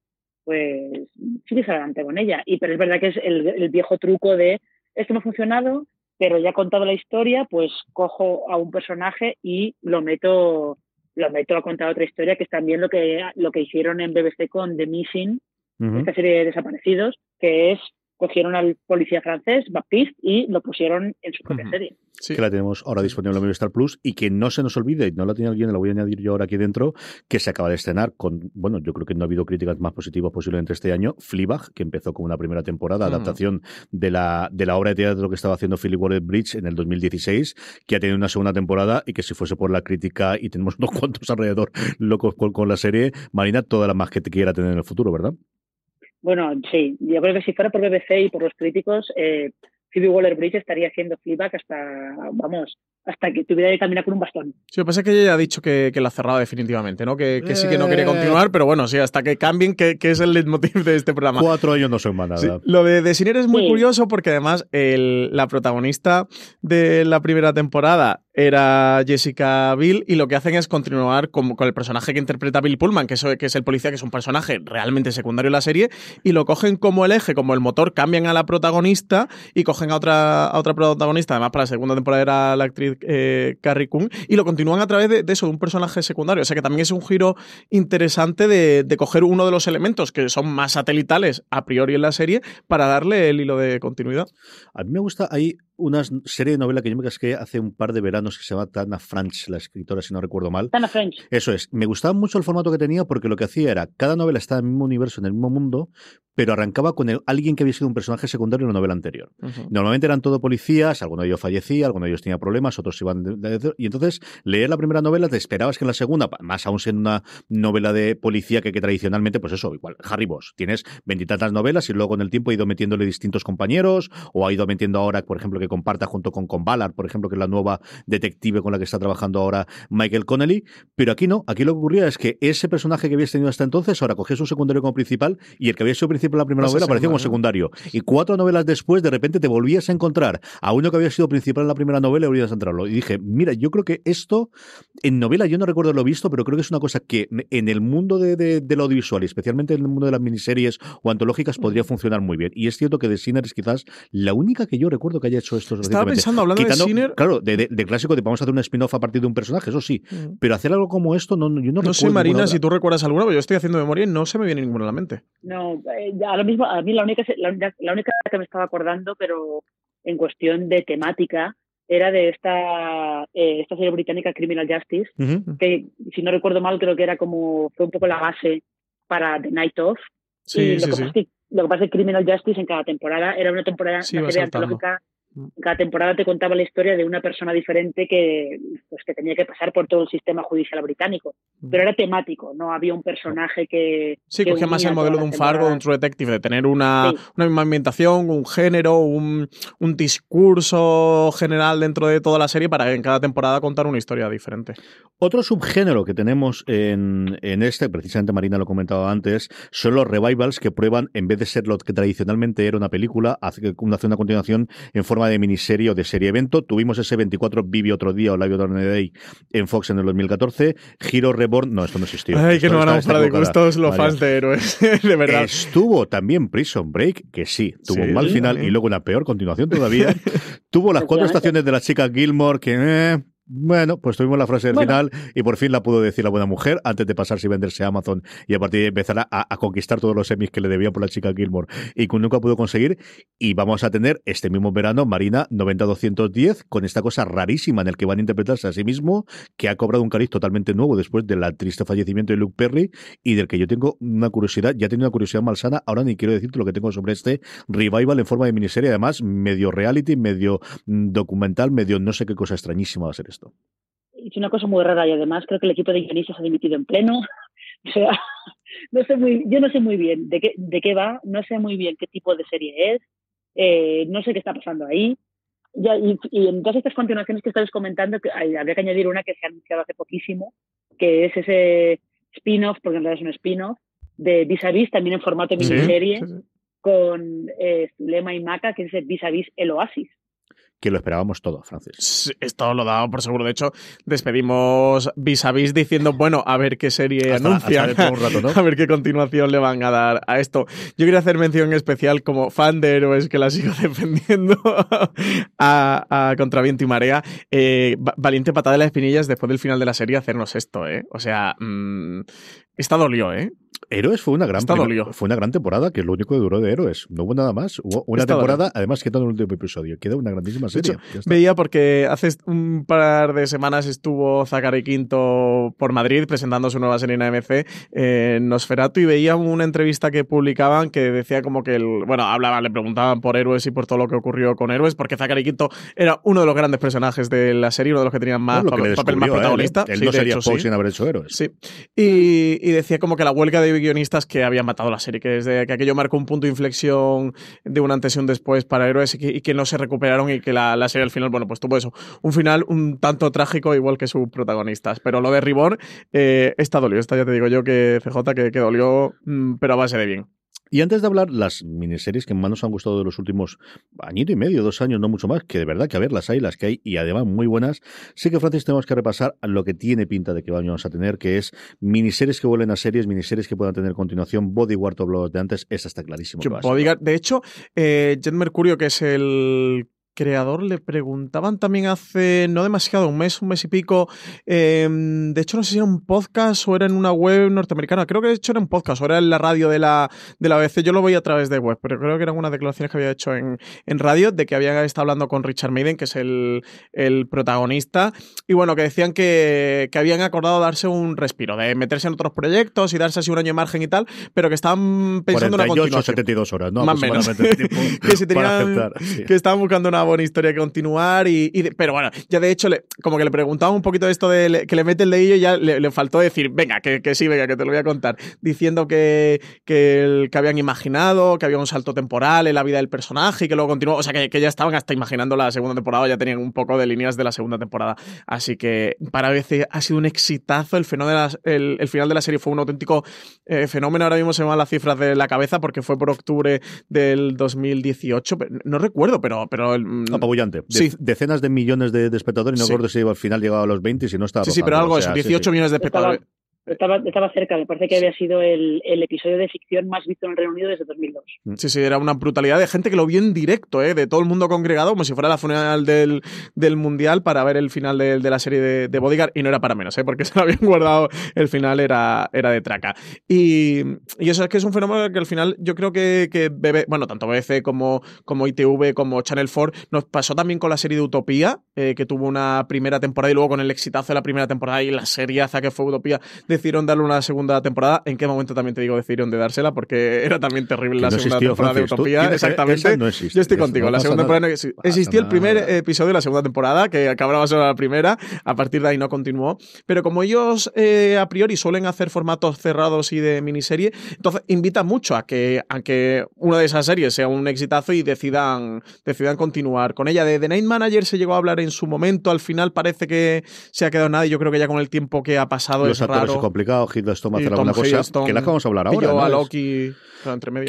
pues sigue adelante con ella. Y pero es verdad que es el, el viejo truco de esto no ha funcionado, pero ya contado la historia, pues cojo a un personaje y lo meto, lo meto a contar otra historia, que es también lo que, lo que hicieron en BBC con The Missing, esta serie de desaparecidos, que es cogieron al policía francés, Baptiste, y lo pusieron en su propia serie. Que la tenemos ahora disponible en Movistar Plus y que no se nos olvide, no la tiene alguien, la voy a añadir yo ahora aquí dentro, que se acaba de estrenar con, bueno, yo creo que no ha habido críticas más positivas posiblemente este año, Fleabag, que empezó con una primera temporada, adaptación de la, de la obra de teatro que estaba haciendo Philip Waller Bridge en el 2016, que ha tenido una segunda temporada y que si fuese por la crítica y tenemos unos cuantos alrededor locos con, con la serie, Marina, toda la más que te quiera tener en el futuro, ¿verdad? Bueno, sí, yo creo que si fuera por BBC y por los críticos, eh, Phoebe Waller-Bridge estaría haciendo feedback hasta, vamos, hasta que tuviera que caminar con un bastón. Sí, lo que pasa es que ella ya ha dicho que, que la ha cerrado definitivamente, ¿no? Que, sí que no quería eh. continuar, pero bueno, sí, hasta que cambien, que, es el leitmotiv de este programa. Cuatro años no son más nada. lo de, de es muy curioso porque además el, la protagonista de la primera temporada era Jessica Bill y lo que hacen es continuar con, con el personaje que interpreta Bill Pullman, que es, que es el policía, que es un personaje realmente secundario en la serie, y lo cogen como el eje, como el motor, cambian a la protagonista y cogen a otra, a otra protagonista, además para la segunda temporada era la actriz eh, Carrie Coon, y lo continúan a través de, eso, de un personaje secundario. O sea que también es un giro interesante de, de, coger uno de los elementos que son más satelitales a priori en la serie para darle el hilo de continuidad. A mí me gusta, hay una serie de novela que yo me casqué hace un par de veranos que se llama Tana French, la escritora, si no recuerdo mal. Tana French. Eso es. Me gustaba mucho el formato que tenía porque lo que hacía era, cada novela estaba en el mismo universo, en el mismo mundo, pero arrancaba con alguien que había sido un personaje secundario en la novela anterior. Normalmente eran todo policías, alguno de ellos fallecía, alguno de ellos tenía problemas, otros iban... De, y entonces, leer la primera novela, te esperabas que en la segunda, más aún siendo una novela de policía que, que tradicionalmente, pues eso, igual, Harry Boss, tienes veintitantas novelas y luego con el tiempo ha ido metiéndole distintos compañeros, o ha ido metiendo ahora, por ejemplo, que comparta junto con, con Ballard, por ejemplo, que es la nueva detective con la que está trabajando ahora Michael Connelly, pero aquí no, aquí lo que ocurría es que ese personaje que habías tenido hasta entonces, ahora cogías un secundario como principal y el que había sido principal en la primera novela aparecía como secundario. Y cuatro novelas después, de repente te volvías a encontrar a uno que había sido principal en la primera novela y volvías a entrarlo. Y dije, mira, yo creo que esto, en novela, yo no recuerdo lo visto, pero creo que es una cosa que en el mundo de, de, lo audiovisual, y especialmente en el mundo de las miniseries o antológicas, podría funcionar muy bien. Y es cierto que The Sinner es quizás la única que yo recuerdo que haya hecho esto Estaba pensando, hablando de Sinner... Claro, de, clásico, de vamos a hacer un spin-off a partir de un personaje, eso sí. Mm. Pero hacer algo como esto, no, yo no, no sé, Marina, si tú recuerdas alguna, pero yo estoy haciendo memoria y no se me viene ninguna a la mente. No, eh, a lo mismo, a mí la única, la, única que me estaba acordando, pero en cuestión de temática, era de esta, eh, esta serie británica Criminal Justice, que si no recuerdo mal creo que era como, fue un poco la base para The Night Of. Sí, sí, sí. lo que pasa es que Criminal Justice en cada temporada era una temporada, una serie antológica cada temporada te contaba la historia de una persona diferente que, pues, que tenía que pasar por todo el sistema judicial británico. Pero era temático, no había un personaje que. Sí, cogía más el modelo de un Fargo, de un True Detective, de tener una, una misma ambientación, un género, un, un, discurso general dentro de toda la serie para en cada temporada contar una historia diferente. Otro subgénero que tenemos en, en este, precisamente Marina lo comentaba antes, son los revivals que prueban, en vez de ser lo que tradicionalmente era una película, hace una, una continuación en forma de miniserie o de serie evento. Tuvimos ese 24 Vivi otro día o Live Other Day en Fox en el 2014. Giro Reborn, no, esto no existió. Ay, que no van a para de gustos los fans de héroes, de verdad. Estuvo también Prison Break, que sí, tuvo un mal final y luego una peor continuación todavía. tuvo las cuatro estaciones de la chica Gilmore, que... Eh, bueno, pues tuvimos la frase del final y por fin la pudo decir la buena mujer antes de pasarse y venderse a Amazon y a partir de empezar a, a, conquistar todos los semis que le debían por la chica Gilmore y que nunca pudo conseguir. Y vamos a tener este mismo verano Marina 90-210 con esta cosa rarísima en el que van a interpretarse a sí mismo, que ha cobrado un cariz totalmente nuevo después del triste fallecimiento de Luke Perry y del que yo tengo una curiosidad, ya tengo una curiosidad malsana, ahora ni quiero decirte lo que tengo sobre este revival en forma de miniserie, además medio reality, medio mm, documental, medio no sé qué cosa extrañísima va a ser es una cosa muy rara y además creo que el equipo de guionistas ha dimitido en pleno. O sea, no sé muy, yo no sé muy bien de qué, de qué va, no sé muy bien qué tipo de serie es, eh, no sé qué está pasando ahí. Ya, y, en todas estas continuaciones que estáis comentando, que habría que añadir una que se ha anunciado hace poquísimo, que es ese spin-off, porque en realidad es un spin-off, de Vis a Vis, también en formato miniserie, con eh, Zulema y Maca, que es el Vis a Vis El Oasis que lo esperábamos todo, Francis. esto lo daba por seguro. De hecho, despedimos vis a vis diciendo, bueno, a ver qué serie anuncian, a ver qué continuación le van a dar a esto. Yo quería hacer mención especial como fan de héroes que la sigo defendiendo a, contra viento y marea. Eh, valiente patada de las espinillas después del final de la serie hacernos esto, ¿eh? O sea, mmm, esta dolió, ¿eh? Héroes fue una gran fue una gran temporada, que es lo único que duró de Héroes. No hubo nada más. Hubo una temporada, además quedó en el último episodio. Queda una grandísima serie. veía porque hace un par de semanas estuvo Zachary Quinto por Madrid presentando su nueva serie en AMC, eh, Nosferatu, y veía una entrevista que publicaban que decía como que, el, bueno, hablaban, le preguntaban por Héroes y por todo lo que ocurrió con Héroes, porque Zachary Quinto era uno de los grandes personajes de la serie, uno de los que tenían más papel, más protagonista. Él, no sería sin haber hecho Héroes. Sí. Y, y decía como que la huelga de guionistas que habían matado la serie, que desde que aquello marcó un punto de inflexión de un antes y un después para héroes y que, no se recuperaron y que la, serie al final, bueno, pues tuvo eso, un final un tanto trágico igual que sus protagonistas. Pero lo de Ribón, eh, está dolió, esta ya te digo yo que CJ que, que dolió, mm, pero a base de bien. Y antes de hablar, las miniseries que más nos han gustado de los últimos añito y medio, dos años, no mucho más, que de verdad que a ver, las hay, las que hay, y además muy buenas. Sí que, Francis, tenemos que repasar lo que tiene pinta de que vamos a tener, que es miniseries que vuelven a series, miniseries que puedan tener continuación. Bodyguard o de antes, esa está clarísimo. de hecho, eh, Jet Mercurio, que es el creador le preguntaban también hace no demasiado, un mes, un mes y pico. Em, de hecho, no sé si era un podcast o era en una web norteamericana. Creo que de hecho era un podcast o era en la radio de la, de la ABC. Yo lo voy a través de web, pero creo que eran unas declaraciones que había hecho en, en radio de que había estado hablando con Richard Maiden, que es el, el protagonista. Y bueno, que decían que, que, habían acordado darse un respiro, de meterse en otros proyectos y darse así un año de margen y tal, pero que estaban pensando en una continuación. 72 horas, ¿no? Más menos. que, si tenían, que estaban buscando una buena historia que continuar. Y, pero bueno, ya de hecho, le, como que le preguntaba un poquito esto de que le mete el dedillo y ya le, faltó decir, venga, que, que, sí, venga, que te lo voy a contar. Diciendo que, que, el, habían imaginado, que había un salto temporal en la vida del personaje y que luego continuó. O sea, que, ya estaban hasta imaginando la segunda temporada, ya tenían un poco de líneas de la segunda temporada. Así que para veces ha sido un exitazo. El, fenómeno el, el final de la serie fue un auténtico eh, fenómeno. Ahora mismo se me van las cifras de la cabeza porque fue por octubre del 2018. No recuerdo, pero, pero no, apabullante. Decenas de millones de, espectadores y no recuerdo si al final llegaba a los 20 y si no estaba. Sí, sí, pero algo eso, 18 millones de espectadores. Estaba, estaba, cerca, me parece que había sido el, el, episodio de ficción más visto en el Reino Unido desde 2002. Mm. Sí, sí, era una brutalidad de gente que lo vio en directo, ¿eh? de todo el mundo congregado, como si fuera la funeral del, del Mundial para ver el final de, de la serie de, de, Bodyguard, y no era para menos, ¿eh? porque se lo habían guardado, el final era, era de traca. Y, y, eso es que es un fenómeno que al final yo creo que, que bueno, tanto BBC como, como ITV, como Channel 4, nos pasó también con la serie de Utopía, eh, que tuvo una primera temporada y luego con el exitazo de la primera temporada y la seriaza que fue Utopía decidieron darle una segunda temporada. ¿En qué momento también te digo decidieron de dársela? Porque era también terrible la segunda temporada de Utopía. Exactamente. Yo estoy contigo. la segunda temporada existió el primer episodio de la segunda temporada, que acababa solo la primera. A partir de ahí no continuó. Pero como ellos eh, a priori suelen hacer formatos cerrados y de miniserie, entonces invita mucho a que, a que una de esas series sea un exitazo y decidan, decidan continuar con ella. De The Night Manager se llegó a hablar en su momento. Al final parece que se ha quedado nada y yo creo que ya con el tiempo que ha pasado es raro. Complicado Hiddleston hacer alguna cosa que la vamos a hablar ahora. ¿no? a Loki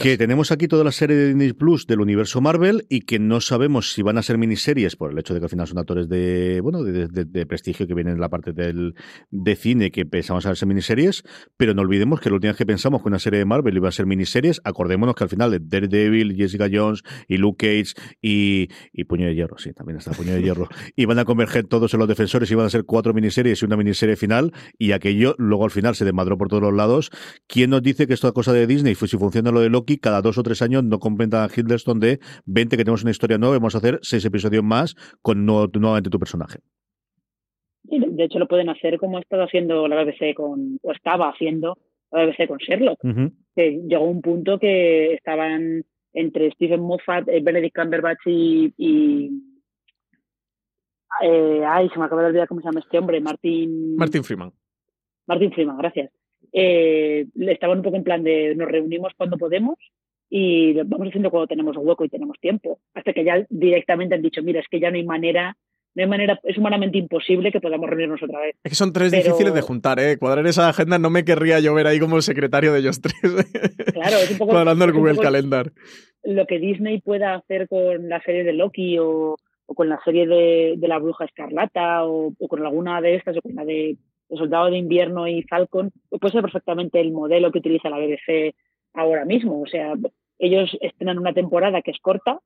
que tenemos aquí toda la serie de Disney Plus del universo Marvel y que no sabemos si van a ser miniseries por el hecho de que al final son actores de bueno de, prestigio que vienen en la parte del, de cine que pensamos a ser miniseries, pero no olvidemos que la última vez que pensamos que una serie de Marvel iba a ser miniseries, acordémonos que al final de Daredevil, Jessica Jones y Luke Cage y, y Puño de Hierro, sí, también está Puño de Hierro, iban a converger todos en los defensores, iban a ser cuatro miniseries y una miniserie final y aquello luego al final se desmadró por todos los lados. ¿Quién nos dice que esto es cosa de Disney? Si funciona lo de Loki, cada dos o tres años no complementa a Hiddleston de 20 que tenemos una historia nueva, vamos a hacer seis episodios más con nuevamente tu personaje. de hecho, lo pueden hacer como ha estado haciendo la BBC con, o estaba haciendo la BBC con Sherlock. Que llegó un punto que estaban entre Stephen Moffat, eh, Benedict Cumberbatch y, eh, ay, se me acaba de olvidar cómo se llama este hombre, Martin. Martin Freeman. Martin Freeman, gracias eh, estaban un poco en plan de nos reunimos cuando podemos y lo vamos haciendo cuando tenemos hueco y tenemos tiempo. Hasta que ya directamente han dicho, mira, es que ya no hay manera no hay manera, es humanamente imposible que podamos reunirnos otra vez. Es que son tres difíciles de juntar, ¿eh? Cuadrar esa agenda no me querría yo ver ahí como secretario de ellos tres. Claro, es un poco. Cuadrando el Google Calendar. Lo que Disney pueda hacer con la serie de Loki o, con la serie de, la Bruja Escarlata o, con alguna de estas o con la de El Soldado de Invierno y Falcon, puede ser perfectamente el modelo que utiliza la BBC ahora mismo. O sea, ellos estrenan una temporada que es corta,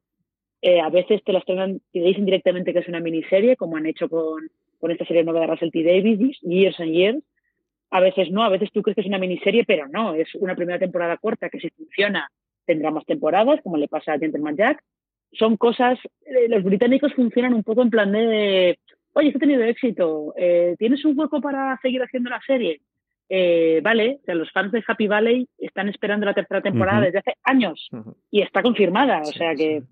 eh, a veces te la estrenan, te dicen directamente que es una miniserie, como han hecho con, con esta serie nueva de Russell T. Davis, Years and Years. A veces no, a veces tú crees que es una miniserie, pero no, es una primera temporada corta que si funciona tendrá más temporadas, como le pasa a Gentleman Jack. Son cosas, eh, los británicos funcionan un poco en plan de, oye, esto ha tenido éxito, eh, ¿tienes un hueco para seguir haciendo la serie? vale, o sea, los fans de Happy Valley están esperando la tercera temporada desde hace años y está confirmada, o sea que...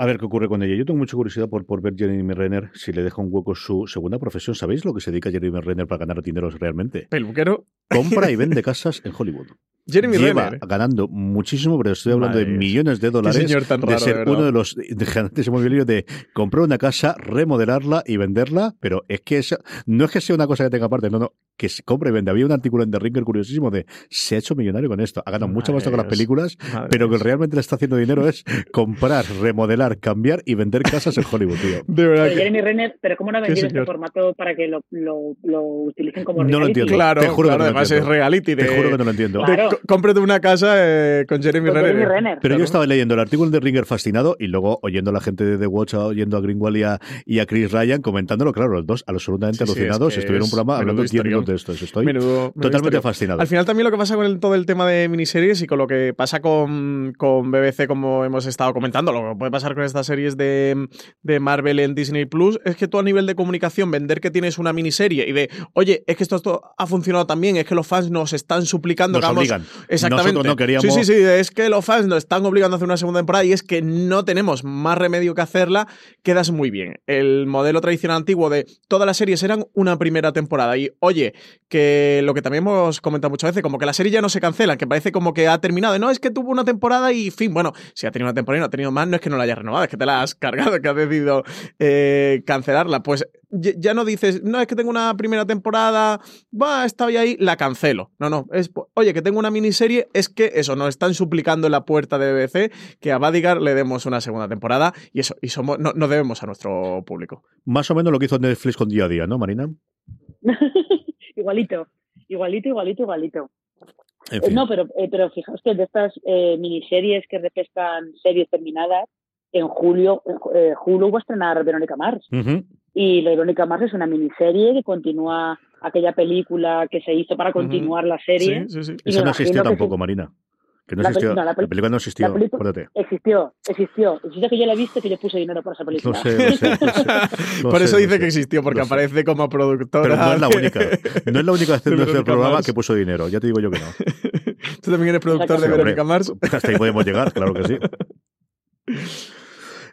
A ver qué ocurre con ella. Yo tengo mucha curiosidad por, por ver Jeremy Renner si le deja un hueco su segunda profesión. ¿Sabéis lo que se dedica Jeremy Renner para ganar dinero realmente? Peluquero. Compra y vende casas en Hollywood. Jeremy Lleva Renner. ganando muchísimo, pero estoy hablando de millones de dólares de ser uno de los gigantes inmobiliarios de comprar una casa, remodelarla y venderla, pero es que eso, no es que sea una cosa que tenga parte, no, no, que se compra y vende. Había un artículo en The Ringer curiosísimo de se ha hecho millonario con esto, ha ganado mucho más con las películas, pero que realmente le está haciendo dinero es comprar, remodelar, cambiar y vender casas en Hollywood, tío. De verdad. Pero Jeremy Renner, pero ¿cómo no ha vendido este formato para que lo, lo, lo utilicen como reality? No lo entiendo. Claro, te juro claro, que no además es reality. Te juro que no lo entiendo. Claro. Cómprate una casa eh, con Jeremy, Renner. Pero yo estaba leyendo el artículo de Ringer fascinado y luego oyendo a la gente de The Watch, oyendo a Greenwald y a, y a Chris Ryan comentándolo, claro, los dos absolutamente Sí, sí, alucinados. es que Estuvieron en un programa hablando menudo 10 minutos historión. de esto. Eso Estoy Menudo- menudo totalmente fascinado. Al final también lo que pasa con el- todo el tema de miniseries y con lo que pasa con, con BBC, como hemos estado comentando, lo que puede pasar con estas series de, de Marvel en Disney Plus, es que tú a nivel de comunicación, vender que tienes una miniserie y de, oye, es que esto, esto ha funcionado también, es que los fans nos están suplicando Nos que hagamos-. Exactamente. Nosotros no queríamos- Sí, sí, sí, es que los fans nos están obligando a hacer una segunda temporada y es que no tenemos más remedio que hacerla, quedas muy bien. El modelo tradicional antiguo de todas las series eran una primera temporada y, oye, que lo que también hemos comentado muchas veces, como que la serie ya no se cancela, que parece como que ha terminado. No, es que tuvo una temporada y fin. Bueno, si ha tenido una temporada y no ha tenido más, no es que no la hayas renovado, es que te la has cargado, que has decidido eh, cancelarla. Pues ya ya no dices, no, es que tengo una primera temporada, va, estaba ahí, la cancelo. No, no, es, oye, que tengo una miniserie, es que eso, nos están suplicando en la puerta de BBC que a Badigar le demos una segunda temporada y eso, y somos, no, no debemos a nuestro público. Más o menos lo que hizo Netflix con día a día, ¿no, Marina? igualito, igualito, igualito, igualito. En fin. No, pero, eh, pero fijaos que de estas eh, miniseries que refrescan series terminadas, en julio, eh, Hulu va a estrenar Verónica Mars. Ujú. Y la Verónica Mars es una miniserie que continúa aquella película que se hizo para continuar la serie. Sí, sí, sí. Y Esa no existió que tampoco. Marina. Que no La existió. no, la película no existió. la película-. Existió, existió. Existió que yo la he visto y que yo puse dinero por esa Lo película. sé, lo sé. lo sé. Lo Por sé, eso dice sé. que existió, porque aparece como productora. Pero no es la única. No es la única de nuestro programa Mars. que puso dinero. Ya te digo yo que no. Tú también eres productor de. Verónica Mars. Hasta ahí podemos llegar, claro que sí.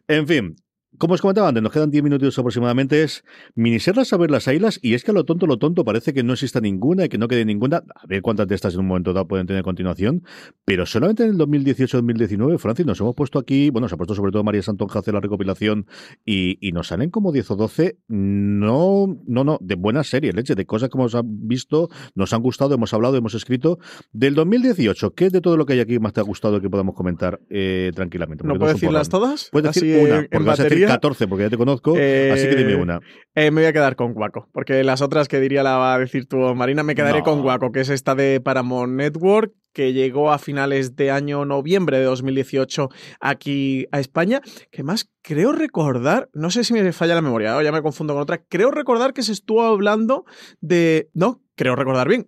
En fin. Como os comentaba antes, nos quedan 10 minutos aproximadamente. Es miniserlas a ver las ailas, y es que a lo tonto, lo tonto, parece que no exista ninguna y que no quede ninguna. A ver cuántas de estas en un momento dado pueden tener continuación. Pero solamente en el 2018-2019, Francis, nos hemos puesto aquí, bueno, se ha puesto sobre todo María Santonja a hacer la recopilación y, y nos salen como 10 o 12, no, no, no, de buenas series, leche, de cosas que hemos visto, nos han gustado, hemos hablado, hemos escrito. Del 2018, ¿qué de todo lo que hay aquí más te ha gustado que podamos comentar eh, tranquilamente? ¿No Porque puedo es un decirlas todas? Puedes decir Así una, en- vas a decir batería. 14, porque ya te conozco, Eh, así que dime una. Eh, me voy a quedar con Guaco, porque las otras que diría la va a decir tú, Marina, me quedaré No. con Guaco, que es esta de Paramount Network, que llegó a finales de año noviembre de 2018 aquí a España, que más creo recordar, no sé si me falla la memoria, ya me confundo con otra, creo recordar que se estuvo hablando de... No, creo recordar bien.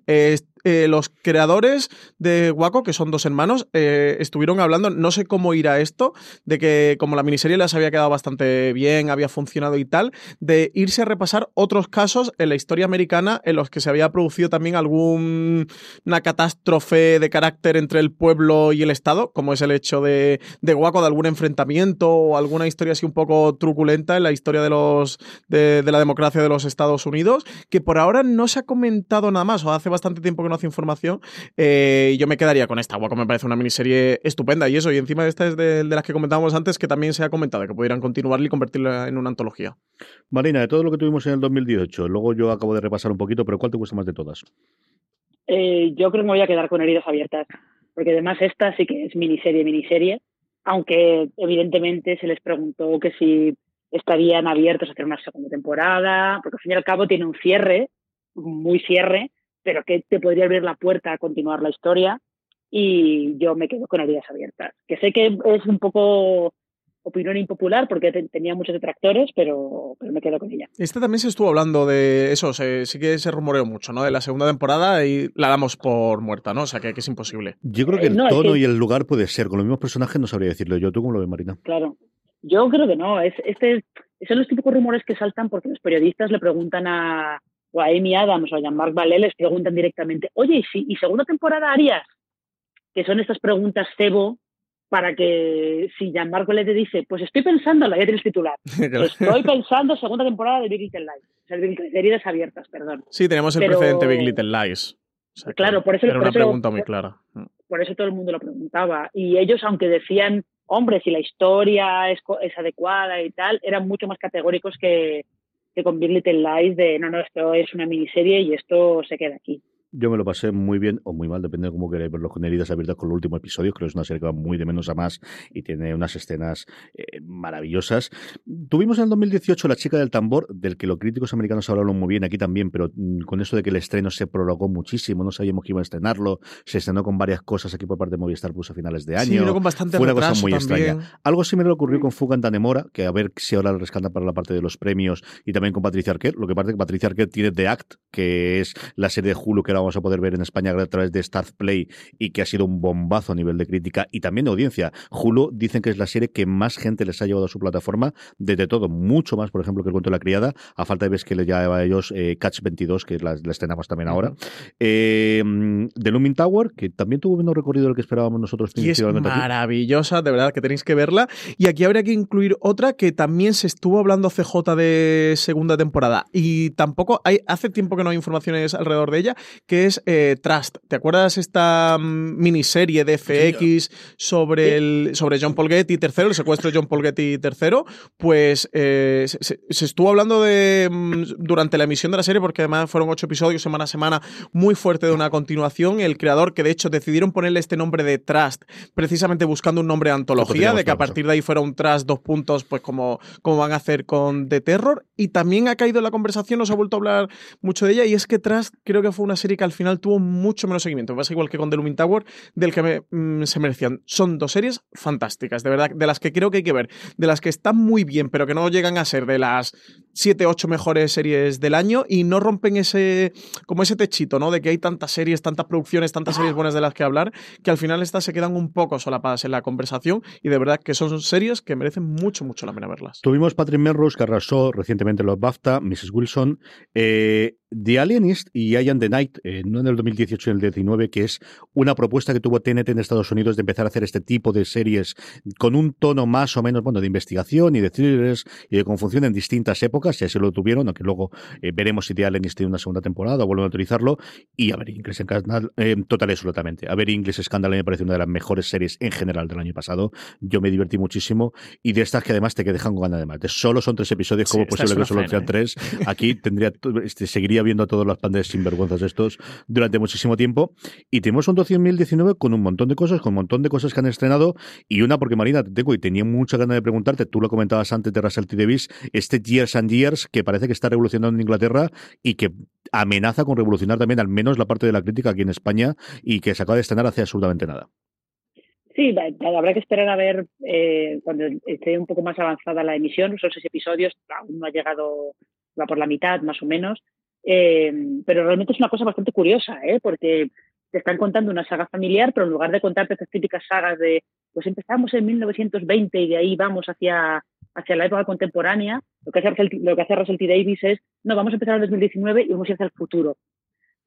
Eh, los creadores de Waco, que son dos hermanos, eh, estuvieron hablando, no sé cómo irá esto, de que como la miniserie les había quedado bastante bien, había funcionado y tal, de irse a repasar otros casos en la historia americana en los que se había producido también alguna catástrofe de carácter entre el pueblo y el Estado, como es el hecho de, de Waco, de algún enfrentamiento o alguna historia así un poco truculenta en la historia de los de, la democracia de los Estados Unidos, que por ahora no se ha comentado nada más, o hace bastante tiempo que no hace información. Eh, yo me quedaría con esta. Waco me parece una miniserie estupenda y eso, y encima esta es de, de las que comentábamos antes, que también se ha comentado, que pudieran continuarla y convertirla en una antología. Marina, de todo lo que tuvimos en el 2018, luego yo acabo de repasar un poquito, pero ¿cuál te gusta más de todas? Eh, yo creo que me voy a quedar con heridas abiertas, porque además esta sí que es miniserie, miniserie, aunque evidentemente se les preguntó que si estarían abiertos a hacer una segunda temporada, porque al fin y al cabo tiene un cierre, muy cierre, pero que te podría abrir la puerta a continuar la historia y yo me quedo con heridas abiertas, que sé que es un poco opinión impopular porque tenía muchos detractores, pero, pero me quedo con ella. Este también se estuvo hablando de eso, sí que se rumoreó mucho, ¿no? De la segunda temporada y la damos por muerta, ¿no? O sea, que, es imposible. Yo creo que el eh, tono y el lugar puede ser, con los mismos personajes no sabría decirlo yo. ¿Tú cómo lo ves, Marina? Claro. Yo creo que no. Es, este, son los típicos rumores que saltan porque los periodistas le preguntan a, o a Amy Adams o a Jean-Marc Vallée, les preguntan directamente, oye, ¿y, si, ¿y segunda temporada harías? Que son estas preguntas cebo para que si Gianmarco le dice, pues estoy pensando, la ya tienes titular, estoy pensando segunda temporada de Big Little Lies, o sea, de heridas abiertas, perdón. Sí, tenemos el precedente Big Little Lies. claro, por eso... Era una pregunta muy clara. Por eso todo el mundo lo preguntaba. Y ellos, aunque decían, hombre, si la historia es, es adecuada y tal, eran mucho más categóricos que, que con Big Little Lies de, no, no, esto es una miniserie y esto se queda aquí. Yo me lo pasé muy bien o muy mal, depende de cómo queráis verlo con heridas abiertas con el último episodio. Creo que es una serie que va muy de menos a más y tiene unas escenas eh, maravillosas. Tuvimos en el 2018 La chica del tambor, del que los críticos americanos hablaron muy bien aquí también, pero mm, con eso de que el estreno se prolongó muchísimo, no sabíamos que iba a estrenarlo, se estrenó con varias cosas aquí por parte de Movistar Plus a finales de año. Sí, con bastante Fue una cosa muy extraña. Algo similar ocurrió con Fuga en Danemora, que a ver si ahora le rescatan para la parte de los premios y también con Patricia Arquette. Lo que pasa es que Patricia Arquette tiene The Act, que es la serie de Hulu que vamos a poder ver en España a través de Start Play y que ha sido un bombazo a nivel de crítica y también de audiencia. Hulu dicen que es la serie que más gente les ha llevado a su plataforma, desde todo, mucho más, por ejemplo, que el cuento de la criada, a falta de ver que le lleva a ellos eh, Catch 22, que la, la estrenamos también ahora. Eh, The Looming Tower, que también tuvo menos recorrido del que esperábamos nosotros. Y es maravillosa, de verdad, que tenéis que verla. Y aquí habría que incluir otra que también se estuvo hablando CJ de segunda temporada y tampoco hay, hace tiempo que no hay informaciones alrededor de ella, que es eh, ¿Te acuerdas esta mm, miniserie de FX sobre, el, sobre John Paul Getty III, el secuestro de John Paul Getty III? Pues eh, se, estuvo hablando de mm, durante la emisión de la serie, porque además fueron ocho episodios semana a semana, muy fuerte de una continuación. El creador, que de hecho decidieron ponerle este nombre de Trust, precisamente buscando un nombre de antología, de que a partir de ahí fuera un Trust dos puntos, pues como, como van a hacer con The Terror. Y también ha caído en la conversación, no se ha vuelto a hablar mucho de ella, y es que Trust creo que fue una serie que al final tuvo mucho menos seguimiento. Pasa igual que con The Looming Tower, del que mm, se merecían. Son dos series fantásticas, de verdad, de las que creo que hay que ver, de las que están muy bien, pero que no llegan a ser de las 7, 8 mejores series del año y no rompen ese, como ese techito, ¿no? De que hay tantas series, tantas producciones, tantas series buenas de las que hablar, que al final estas se quedan un poco solapadas en la conversación y de verdad que son series que merecen mucho, mucho la pena verlas. Tuvimos Patrick Melrose, que arrasó recientemente los BAFTA, Mrs. Wilson, eh, The Alienist y I Am the Night, eh, no en el 2018 y en el 19, que es una propuesta que tuvo TNT en Estados Unidos de empezar a hacer este tipo de series con un tono más o menos bueno de investigación y de thrillers y de confusión en distintas épocas, y así lo tuvieron, aunque luego eh, veremos si The Alienist tiene una segunda temporada o vuelven a utilizarlo. Y a ver, Inglés en Canal, eh, total, absolutamente. A ver, Inglés Scandal me parece una de las mejores series en general del año pasado. Yo me divertí muchísimo y de estas que además te que dejan con ganas de más. De solo son tres episodios, como posible que solo sean tres? Aquí tendría, este, seguiría viendo a todos los pandes sinvergüenzas estos durante muchísimo tiempo. Y tenemos un 2019 con un montón de cosas, con un montón de cosas que han estrenado. Y una, porque Marina, te tengo y tenía mucha ganas de preguntarte, tú lo comentabas antes de Russell T. Davis, este Years and Years que parece que está revolucionando en Inglaterra y que amenaza con revolucionar también al menos la parte de la crítica aquí en España y que se acaba de estrenar hace absolutamente nada. Sí, habrá que esperar a ver eh, cuando esté un poco más avanzada la emisión. Son seis episodios, aún no ha llegado, va por la mitad más o menos. Eh, pero realmente es una cosa bastante curiosa, ¿eh? porque te están contando una saga familiar, pero en lugar de contarte estas típicas sagas de, pues empezamos en 1920 y de ahí vamos hacia, hacia la época contemporánea, lo que, hace, lo que hace Russell T. Davis es, no, vamos a empezar en 2019 y vamos a ir hacia el futuro.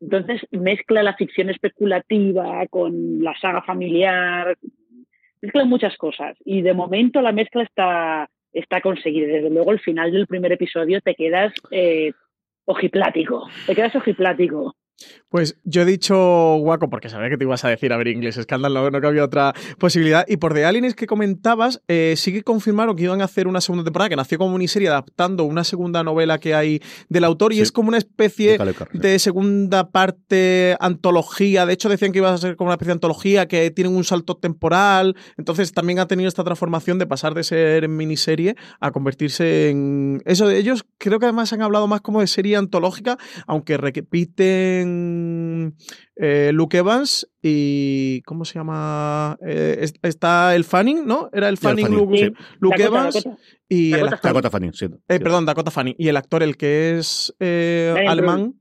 Entonces mezcla la ficción especulativa con la saga familiar, mezcla muchas cosas y de momento la mezcla está, está conseguido. Desde luego, el final del primer episodio te quedas eh, ojiplático. Te quedas ojiplático. Pues yo he dicho guaco porque sabía que te ibas a decir a ver inglés escándalo, no, no había otra posibilidad. Y por The Aliens que comentabas, eh, sí que confirmaron que iban a hacer una segunda temporada que nació como miniserie adaptando una segunda novela que hay del autor y es como una especie de segunda parte antología. De hecho, decían que iba a ser como una especie de antología que tienen un salto temporal. Entonces también ha tenido esta transformación de pasar de ser miniserie a convertirse en. Eso de ellos, creo que además han hablado más como de serie antológica, aunque repiten eh, Luke Evans y. ¿Cómo se llama? Eh, está el Fanning, ¿no? Era el Fanning, Luke, Evans. Y el actor, Dakota Fanning, eh, Perdón, Dakota Fanning. Y el actor, el que es alemán.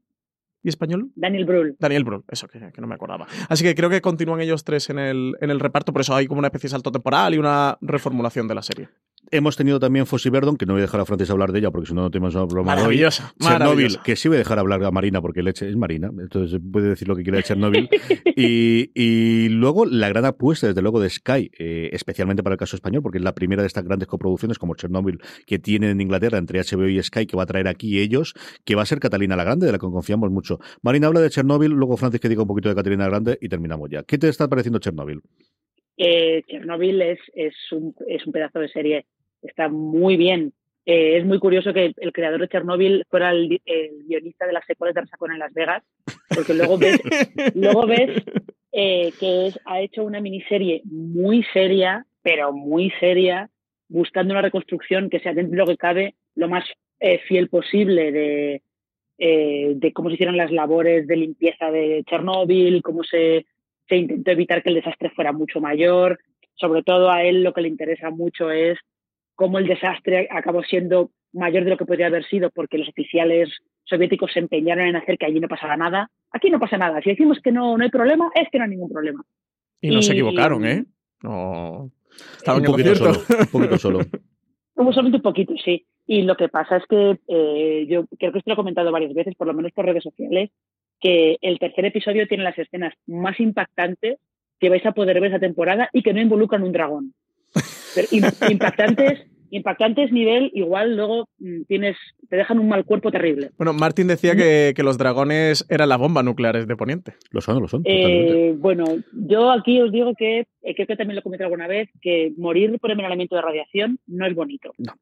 ¿Y español? Daniel Brühl. Daniel Brühl, eso que, no me acordaba. Así que creo que continúan ellos tres en el, en el reparto, por eso hay como una especie de salto temporal y una reformulación de la serie. Hemos tenido también Fossi Verdon, que no voy a dejar a Francis hablar de ella porque si no, no tenemos una broma. Maravillosa. Chernobyl, que sí voy a dejar hablar a Marina porque leche es Marina, entonces puede decir lo que quiera de Chernobyl. y, y, luego la gran apuesta, desde luego, de Sky, eh, especialmente para el caso español, porque es la primera de estas grandes coproducciones como Chernobyl que tienen en Inglaterra entre HBO y Sky, que va a traer aquí ellos, que va a ser Catalina la Grande, de la que confiamos mucho. Marina habla de Chernobyl, luego Francis que diga un poquito de Catalina la Grande y terminamos ya. ¿Qué te está pareciendo Chernobyl? Eh, Chernobyl es, es, un, es un pedazo de serie está muy bien. Eh, es muy curioso que el creador de Chernobyl fuera el, guionista de las secuelas de Resacón en Las Vegas, porque luego ves, luego ves eh, que es, ha hecho una miniserie muy seria, pero muy seria, buscando una reconstrucción que sea dentro de lo que cabe lo más eh, fiel posible de, de cómo se hicieron las labores de limpieza de Chernobyl, cómo se, se intentó evitar que el desastre fuera mucho mayor. Sobre todo a él lo que le interesa mucho es cómo el desastre acabó siendo mayor de lo que podría haber sido porque los oficiales soviéticos se empeñaron en hacer que allí no pasara nada. Aquí no pasa nada. Si decimos que no, no hay problema, es que no hay ningún problema. Y no se equivocaron, ¿eh? No. Estaban un poquito solo. Un poquito solo. solamente un poquito, sí. Y lo que pasa es que eh, yo creo que esto lo he comentado varias veces, por lo menos por redes sociales, que el tercer episodio tiene las escenas más impactantes que vais a poder ver esa temporada y que no involucran un dragón. Pero impactantes impactantes nivel, igual luego mm, tienes, te dejan un mal cuerpo terrible. Bueno, Martín decía que, que los dragones eran la bomba nucleares de Poniente. Lo son, lo son. Eh, bueno, yo aquí os digo que, eh, creo que también lo comenté alguna vez, que morir por envenenamiento de radiación no es bonito. No.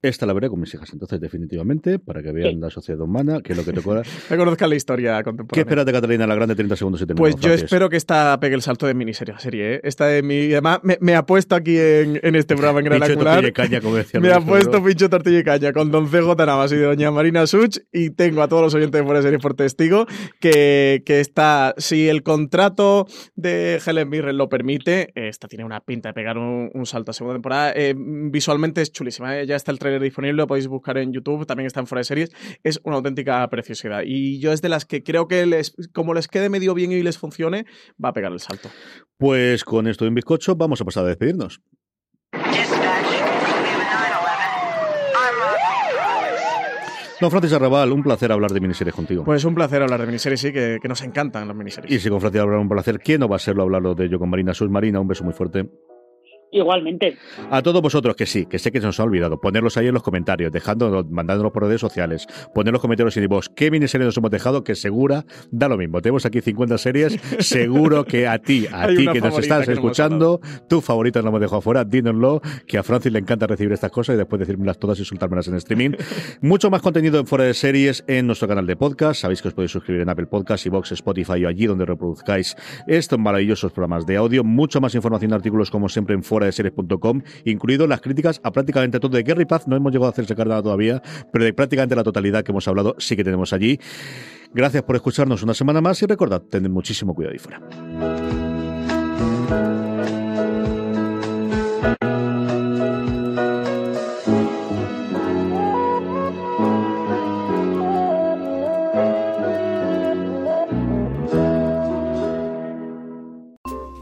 Esta la veré con mis hijas, entonces, definitivamente, para que vean la sociedad humana, que es lo que te cobra. que conozcan la historia contemporánea. ¿Qué esperas de Catalina la Grande 30 segundos y Pues yo espero que esta pegue el salto de miniserie serie, ¿eh? Esta de mi... Además, me, me apuesto aquí en, en este programa en Gran Angular. Caña, como decía me ha puesto pincho tortilla y caña con Don CJ Navas y doña Marina Such y tengo a todos los oyentes de Fuera de Serie por testigo que, que está, si el contrato de Helen Mirren lo permite, esta tiene una pinta de pegar un, salto a segunda temporada. Eh, visualmente es chulísima, ¿eh? ya está el trailer disponible, lo podéis buscar en YouTube, también está en Fuera de Series, es una auténtica preciosidad. Y yo es de las que creo que les, como les quede medio bien y les funcione, va a pegar el salto. Pues con esto en bizcocho vamos a pasar a despedirnos. Don Francis Arrabal, un placer hablar de miniseries contigo. Pues un placer hablar de miniseries, sí, que, nos encantan las miniseries. Y si con Francis hablar un placer, ¿quién no va a serlo hablarlo de yo con Marina Sus Marina? Un beso muy fuerte. Igualmente. A todos vosotros que sí, que sé que se nos ha olvidado, ponerlos ahí en los comentarios, dejándonos, mandándonos por redes sociales, poner los comentarios en vos qué miniseries nos hemos dejado, que segura da lo mismo. Tenemos aquí 50 series, seguro que a ti, a ti que nos estás escuchando, tu favorita nos hemos dejado afuera, dínoslo, que a Francis le encanta recibir estas cosas y después decírmelas todas y soltármelas en streaming. Mucho más contenido en Fuera de Series en nuestro canal de podcast. Sabéis que os podéis suscribir en Apple Podcast, Vox, Spotify o allí donde reproduzcáis estos maravillosos programas de audio. Mucho más información, artículos como siempre en fuera de series.com incluido las críticas a prácticamente todo de Gary Paz. No hemos llegado a hacerse carga todavía, pero de prácticamente la totalidad que hemos hablado sí que tenemos allí. Gracias por escucharnos una semana más y recordad, tened muchísimo cuidado y fuera.